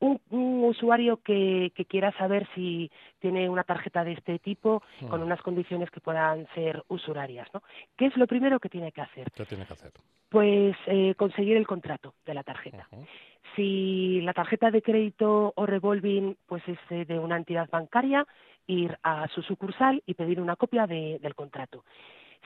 un, un usuario que, que quiera saber si tiene una tarjeta de este tipo con unas condiciones que puedan ser usurarias, ¿no? ¿Qué es lo primero que tiene que hacer? ¿Qué tiene que hacer? Pues eh, conseguir el contrato de la tarjeta. Si la tarjeta de crédito o revolving pues es eh, de una entidad bancaria, ir a su sucursal y pedir una copia de- del contrato.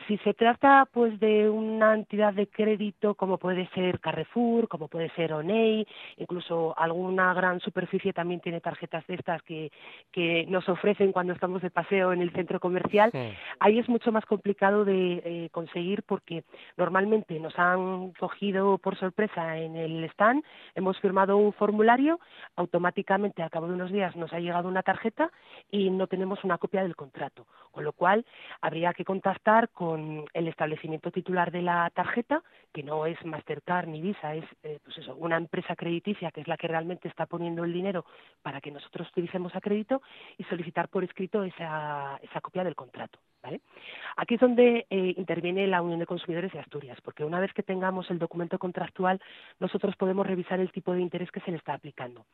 Si se trata pues de una entidad de crédito como puede ser Carrefour, como puede ser Oney, incluso alguna gran superficie también tiene tarjetas de estas que, que nos ofrecen cuando estamos de paseo en el centro comercial, Sí. ahí es mucho más complicado de eh, conseguir porque normalmente nos han cogido por sorpresa en el stand, hemos firmado un formulario, automáticamente a cabo de unos días nos ha llegado una tarjeta y no tenemos una copia del contrato, con lo cual habría que contactar con el establecimiento titular de la tarjeta, que no es Mastercard ni Visa, es eh, pues eso, una empresa crediticia que es la que realmente está poniendo el dinero para que nosotros utilicemos a crédito y solicitar por escrito esa, esa copia del contrato. Aquí es donde eh, interviene la Unión de Consumidores de Asturias, porque una vez que tengamos el documento contractual, nosotros podemos revisar el tipo de interés que se le está aplicando.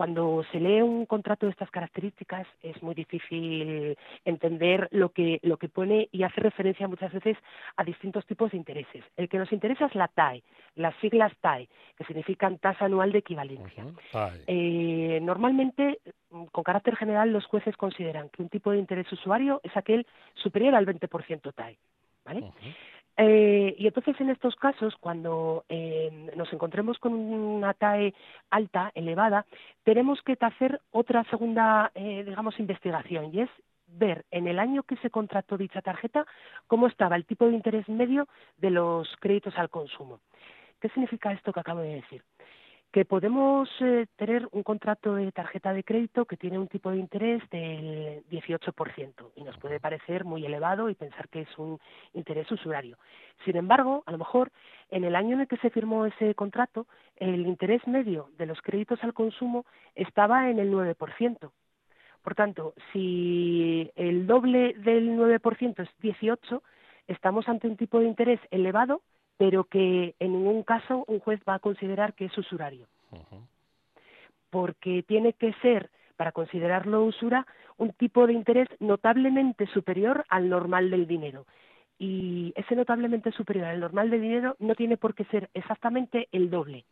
Cuando se lee un contrato de estas características es muy difícil entender lo que, lo que pone y hace referencia muchas veces a distintos tipos de intereses. El que nos interesa es la TAE, las siglas TAE, que significan tasa anual de equivalencia. Eh, normalmente, mm, con carácter general, los jueces consideran que un tipo de interés usuario es aquel superior al 20% TAE. ¿vale? Eh, y entonces en estos casos, cuando eh, nos encontremos con una TAE alta, elevada, tenemos que hacer otra segunda, eh, digamos, investigación y es ver en el año que se contrató dicha tarjeta cómo estaba el tipo de interés medio de los créditos al consumo. ¿Qué significa esto que acabo de decir? Que podemos eh, tener un contrato de tarjeta de crédito que tiene un tipo de interés del 18% y nos puede parecer muy elevado y pensar que es un interés usurario. Sin embargo, a lo mejor en el año en el que se firmó ese contrato, el interés medio de los créditos al consumo estaba en el 9%. Por tanto, si el doble del 9% es 18, estamos ante un tipo de interés elevado pero que en ningún caso un juez va a considerar que es usurario, porque tiene que ser, para considerarlo usura, un tipo de interés notablemente superior al normal del dinero. Y ese notablemente superior al normal del dinero no tiene por qué ser exactamente el doble,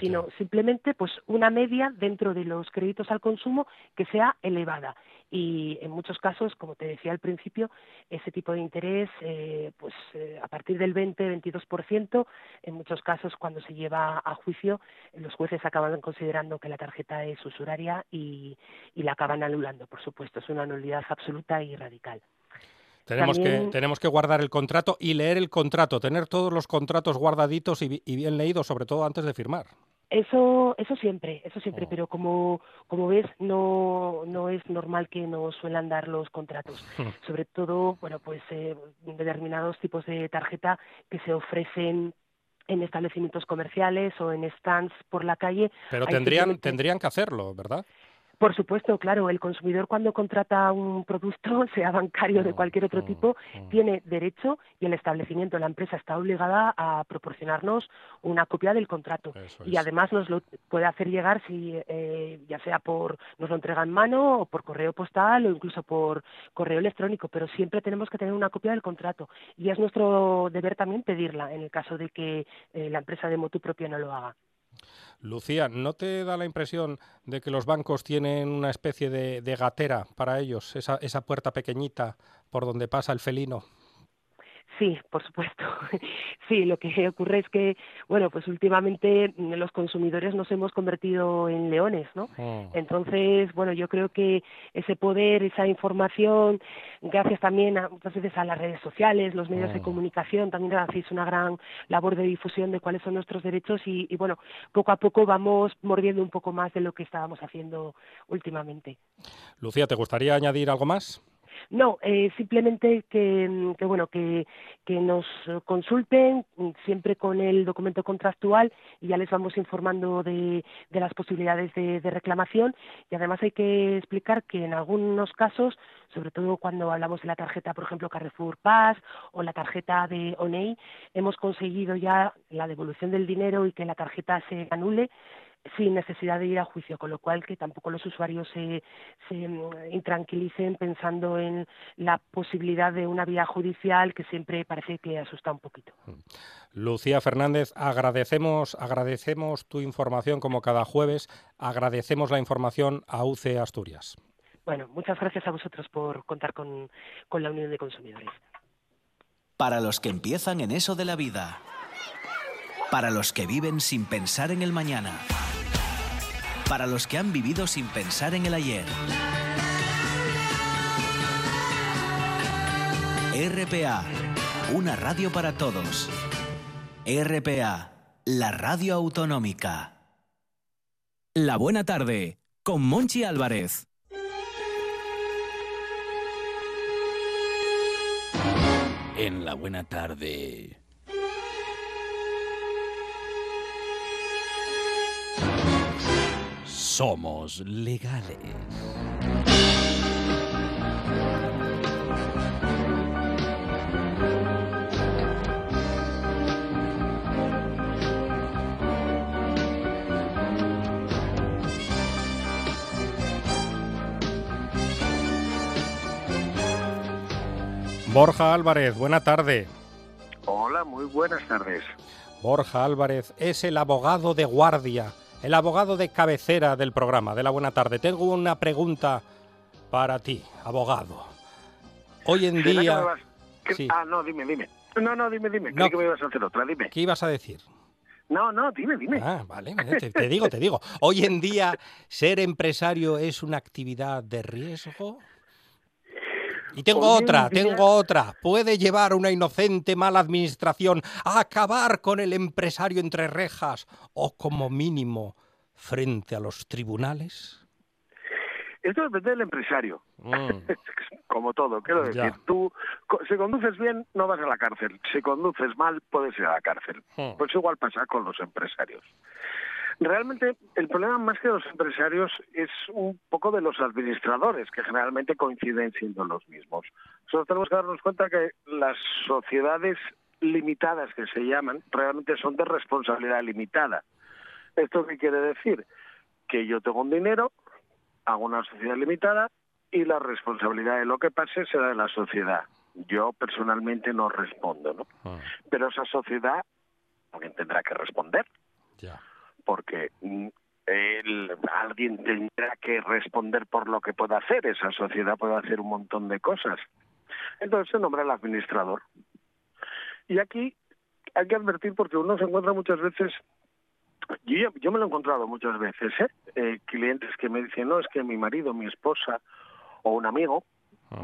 sino simplemente pues una media dentro de los créditos al consumo que sea elevada. Y en muchos casos como te decía al principio ese tipo de interés eh, pues eh, a partir del 20-22% en muchos casos cuando se lleva a juicio los jueces acaban considerando que la tarjeta es usuraria y, y la acaban anulando por supuesto. Es una nulidad absoluta y radical Tenemos, que, tenemos que guardar el contrato y leer el contrato, tener todos los contratos guardaditos y, bi- y bien leídos, sobre todo antes de firmar. Eso, eso siempre, eso siempre, Oh. pero como, como ves, no, no es normal que nos suelan dar los contratos. Sobre todo, bueno, pues eh, determinados tipos de tarjeta que se ofrecen en establecimientos comerciales o en stands por la calle. Pero Hay tendrían, simplemente- tendrían que hacerlo, ¿verdad? Por supuesto, claro, el consumidor cuando contrata un producto, [laughs] sea bancario o de cualquier otro tipo, tiene derecho y el establecimiento, la empresa está obligada a proporcionarnos una copia del contrato. Eso Y es. además nos lo puede hacer llegar si eh, ya sea por nos lo entrega en mano o por correo postal o incluso por correo electrónico, pero siempre tenemos que tener una copia del contrato y es nuestro deber también pedirla en el caso de que eh, la empresa de motu propio no lo haga. Lucía, ¿no te da la impresión de que los bancos tienen una especie de, gatera para ellos, esa, esa puerta pequeñita por donde pasa el felino? Sí, por supuesto. [laughs] Sí, lo que ocurre es que, bueno, pues últimamente mm, los consumidores nos hemos convertido en leones, ¿no? Mm. Entonces, bueno, yo creo que ese poder, esa información, gracias también a, muchas veces a las redes sociales, los medios de Mm. comunicación, también hacéis una gran labor de difusión de cuáles son nuestros derechos y, y, bueno, poco a poco vamos mordiendo un poco más de lo que estábamos haciendo últimamente. Lucía, ¿te gustaría añadir algo más? No, eh, simplemente que, mm, bueno que, nos consulten mm, siempre con el documento contractual y ya les vamos informando de, las posibilidades de, reclamación. Y además hay que explicar que en algunos casos, sobre todo cuando hablamos de la tarjeta, por ejemplo Carrefour Pass o la tarjeta de Oney, hemos conseguido ya la devolución del dinero y que la tarjeta se anule sin necesidad de ir a juicio, con lo cual que tampoco los usuarios se, se mm, intranquilicen pensando en la posibilidad de una vía judicial que siempre parece que asusta un poquito. Lucía Fernández, agradecemos, agradecemos tu información como cada jueves, agradecemos la información a UC Asturias. Bueno, muchas gracias a vosotros por contar con, con la Unión de Consumidores. Para los que empiezan en eso de la vida. Para los que viven sin pensar en el mañana. Para los que han vivido sin pensar en el ayer. RPA, una radio para todos. RPA, la radio autonómica. La buena tarde, con Monchi Álvarez. En la buena tarde. Somos legales. Borja Álvarez, buena tarde. Hola, muy buenas tardes. Borja Álvarez es el abogado de guardia, el abogado de cabecera del programa de la buena tarde. Tengo una pregunta para ti, abogado. Hoy en ¿Será que día... que- Sí. Ah, no, dime, dime. No, no, dime, dime. No. Que me ibas a hacer otra, dime. ¿Qué ibas a decir? No, no, dime, dime. Ah, vale, vale, te, te digo, te digo. Hoy en día, ser empresario es una actividad de riesgo. Y tengo Hoy otra, día- tengo otra. ¿Puede llevar una inocente mala administración a acabar con el empresario entre rejas o como mínimo frente a los tribunales? Esto depende del empresario. Mm, [laughs] Como todo, quiero Ya. decir. Tú, si conduces bien, no vas a la cárcel. Si conduces mal, puedes ir a la cárcel. Hmm. Pues igual pasa con los empresarios. Realmente, el problema más que de los empresarios es un poco de los administradores, que generalmente coinciden siendo los mismos. Nosotros tenemos que darnos cuenta que las sociedades limitadas que se llaman realmente son de responsabilidad limitada. ¿Esto qué quiere decir? Que yo tengo un dinero, hago una sociedad limitada y la responsabilidad de lo que pase será de la sociedad. Yo personalmente no respondo, ¿no? mm, Pero esa sociedad también tendrá que responder ya. Porque mm, el- alguien tendrá que responder por lo que pueda hacer. Esa sociedad puede hacer un montón de cosas. Entonces se nombra el administrador. Y aquí hay que advertir porque uno se encuentra muchas veces, yo, yo me lo he encontrado muchas veces, ¿eh? Eh, clientes que me dicen, no, es que mi marido, mi esposa o un amigo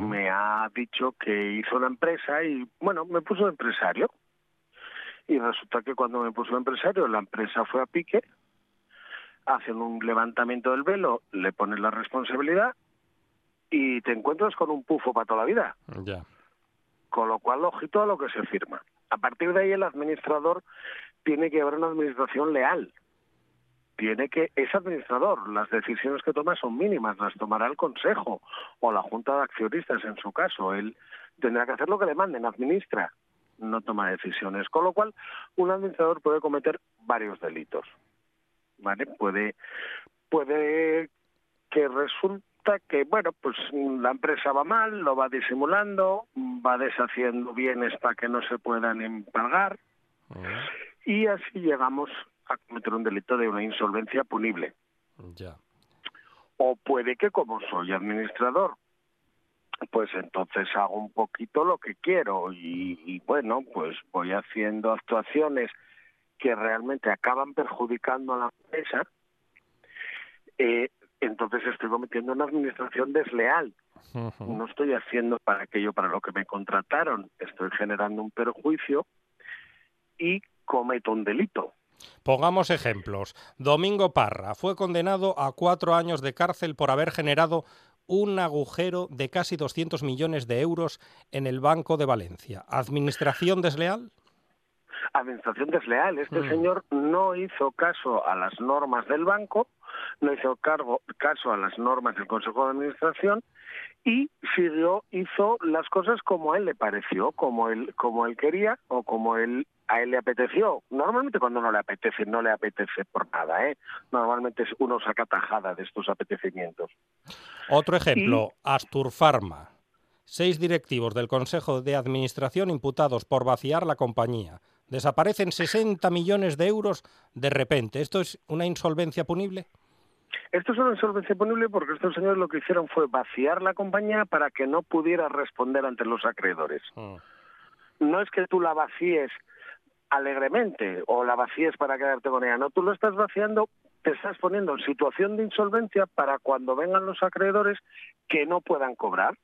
me ha dicho que hizo una empresa y, bueno, me puso empresario. Y resulta que cuando me puso empresario, la empresa fue a pique, hacen un levantamiento del velo, le ponen la responsabilidad y te encuentras con un pufo para toda la vida. Ya. Con lo cual, ojito a lo que se firma. A partir de ahí, el administrador tiene que haber una administración leal. Tiene que, es administrador, las decisiones que toma son mínimas, las tomará el consejo o la junta de accionistas en su caso. Él tendrá que hacer lo que le manden, administra, no toma decisiones. Con lo cual, un administrador puede cometer varios delitos. ¿Vale? Puede, puede que resulta que, bueno, pues la empresa va mal, lo va disimulando, va deshaciendo bienes para que no se puedan embargar mm, y así llegamos a cometer un delito de una insolvencia punible. Ya. O puede que como soy administrador, pues entonces hago un poquito lo que quiero y, y bueno, pues voy haciendo actuaciones que realmente acaban perjudicando a la empresa, eh, entonces estoy cometiendo una administración desleal. No estoy haciendo para aquello para lo que me contrataron, estoy generando un perjuicio y cometo un delito. Pongamos ejemplos. Domingo Parra fue condenado a cuatro años de cárcel por haber generado un agujero de casi 200 millones de euros en el Banco de Valencia. ¿Administración desleal? administración desleal. Este Mm. señor no hizo caso a las normas del banco, no hizo cargo, caso a las normas del Consejo de Administración y siguió, hizo las cosas como a él le pareció, como él, como él quería o como él a él le apeteció. Normalmente cuando no le apetece, no le apetece por nada, ¿eh? Normalmente es- uno saca tajada de estos apetecimientos. Otro ejemplo, Astur Pharma. Seis directivos del Consejo de Administración imputados por vaciar la compañía. Desaparecen 60 millones de euros de repente. ¿Esto es una insolvencia punible? Esto es una insolvencia punible porque estos señores lo que hicieron fue vaciar la compañía para que no pudiera responder ante los acreedores. Mm. no es que tú la vacíes alegremente o la vacíes para quedarte con ella, no, tú lo estás vaciando, te estás poniendo en situación de insolvencia para cuando vengan los acreedores que no puedan cobrar.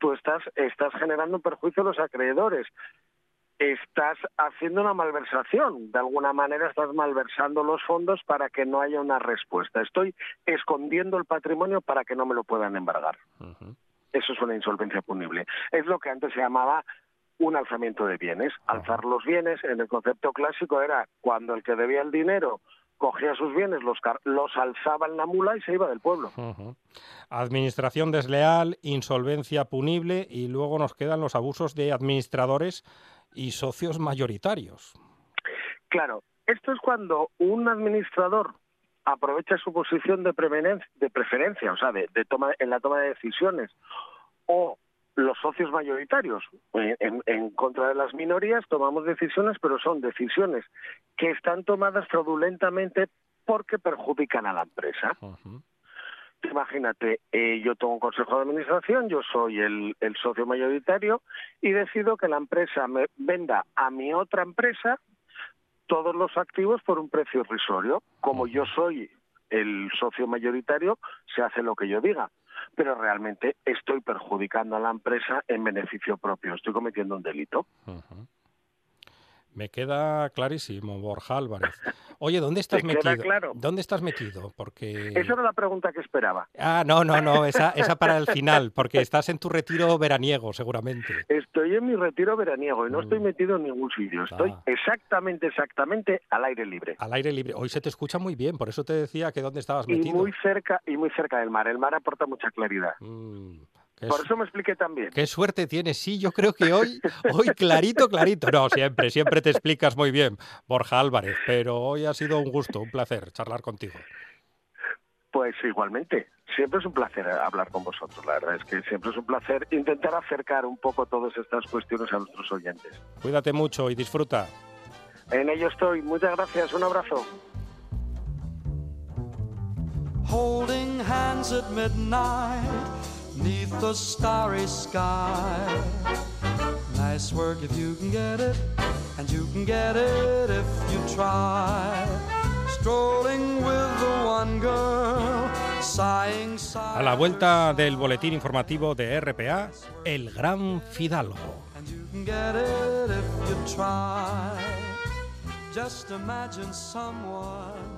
Tú estás, estás generando un perjuicio a los acreedores estás haciendo una malversación. De alguna manera estás malversando los fondos para que no haya una respuesta. Estoy escondiendo el patrimonio para que no me lo puedan embargar. Eso es una insolvencia punible. Es lo que antes se llamaba un alzamiento de bienes. Alzar los bienes, en el concepto clásico, era cuando el que debía el dinero cogía sus bienes, los, los alzaba en la mula y se iba del pueblo. Administración desleal, insolvencia punible y luego nos quedan los abusos de administradores y socios mayoritarios. Claro, esto es cuando un administrador aprovecha su posición de, de preferencia, o sea, de, de toma, en la toma de decisiones, o los socios mayoritarios eh, en, en contra de las minorías tomamos decisiones, pero son decisiones que están tomadas fraudulentamente porque perjudican a la empresa. Imagínate, eh, yo tengo un consejo de administración, yo soy el, el socio mayoritario y decido que la empresa me venda a mi otra empresa todos los activos por un precio irrisorio. Como yo soy el socio mayoritario, se hace lo que yo diga. Pero realmente estoy perjudicando a la empresa en beneficio propio. Estoy cometiendo un delito. Me queda clarísimo, Borja Álvarez. Oye, ¿dónde estás [laughs] ¿Te queda metido? claro? ¿Dónde estás metido? Porque Esa era la pregunta que esperaba. Ah, no, no, no, esa, [laughs] esa para el final, porque estás en tu retiro veraniego, seguramente. Estoy en mi retiro veraniego y no estoy Mm. metido en ningún sitio. Estoy Ah. exactamente, exactamente al aire libre. Al aire libre. Hoy se te escucha muy bien, por eso te decía que dónde estabas y metido. muy cerca y muy cerca del mar. El mar aporta mucha claridad. Mm, Por eso me expliqué también. qué suerte tienes. Sí, yo creo que hoy, hoy clarito, clarito. No, siempre, siempre te explicas muy bien, Borja Álvarez, pero hoy ha sido un gusto, un placer charlar contigo. Pues igualmente, siempre es un placer hablar con vosotros. La verdad es que siempre es un placer intentar acercar un poco todas estas cuestiones a nuestros oyentes. Cuídate mucho y disfruta. En ello estoy. Muchas gracias. Un abrazo. holding hands at midnight neath the starry sky. Nice work if you can get it, and you can get it if you try. Strolling with the one girl, sighing A la vuelta del boletín informativo de RPA, el gran Fidalgo. and you can get it if you try. Just imagine someone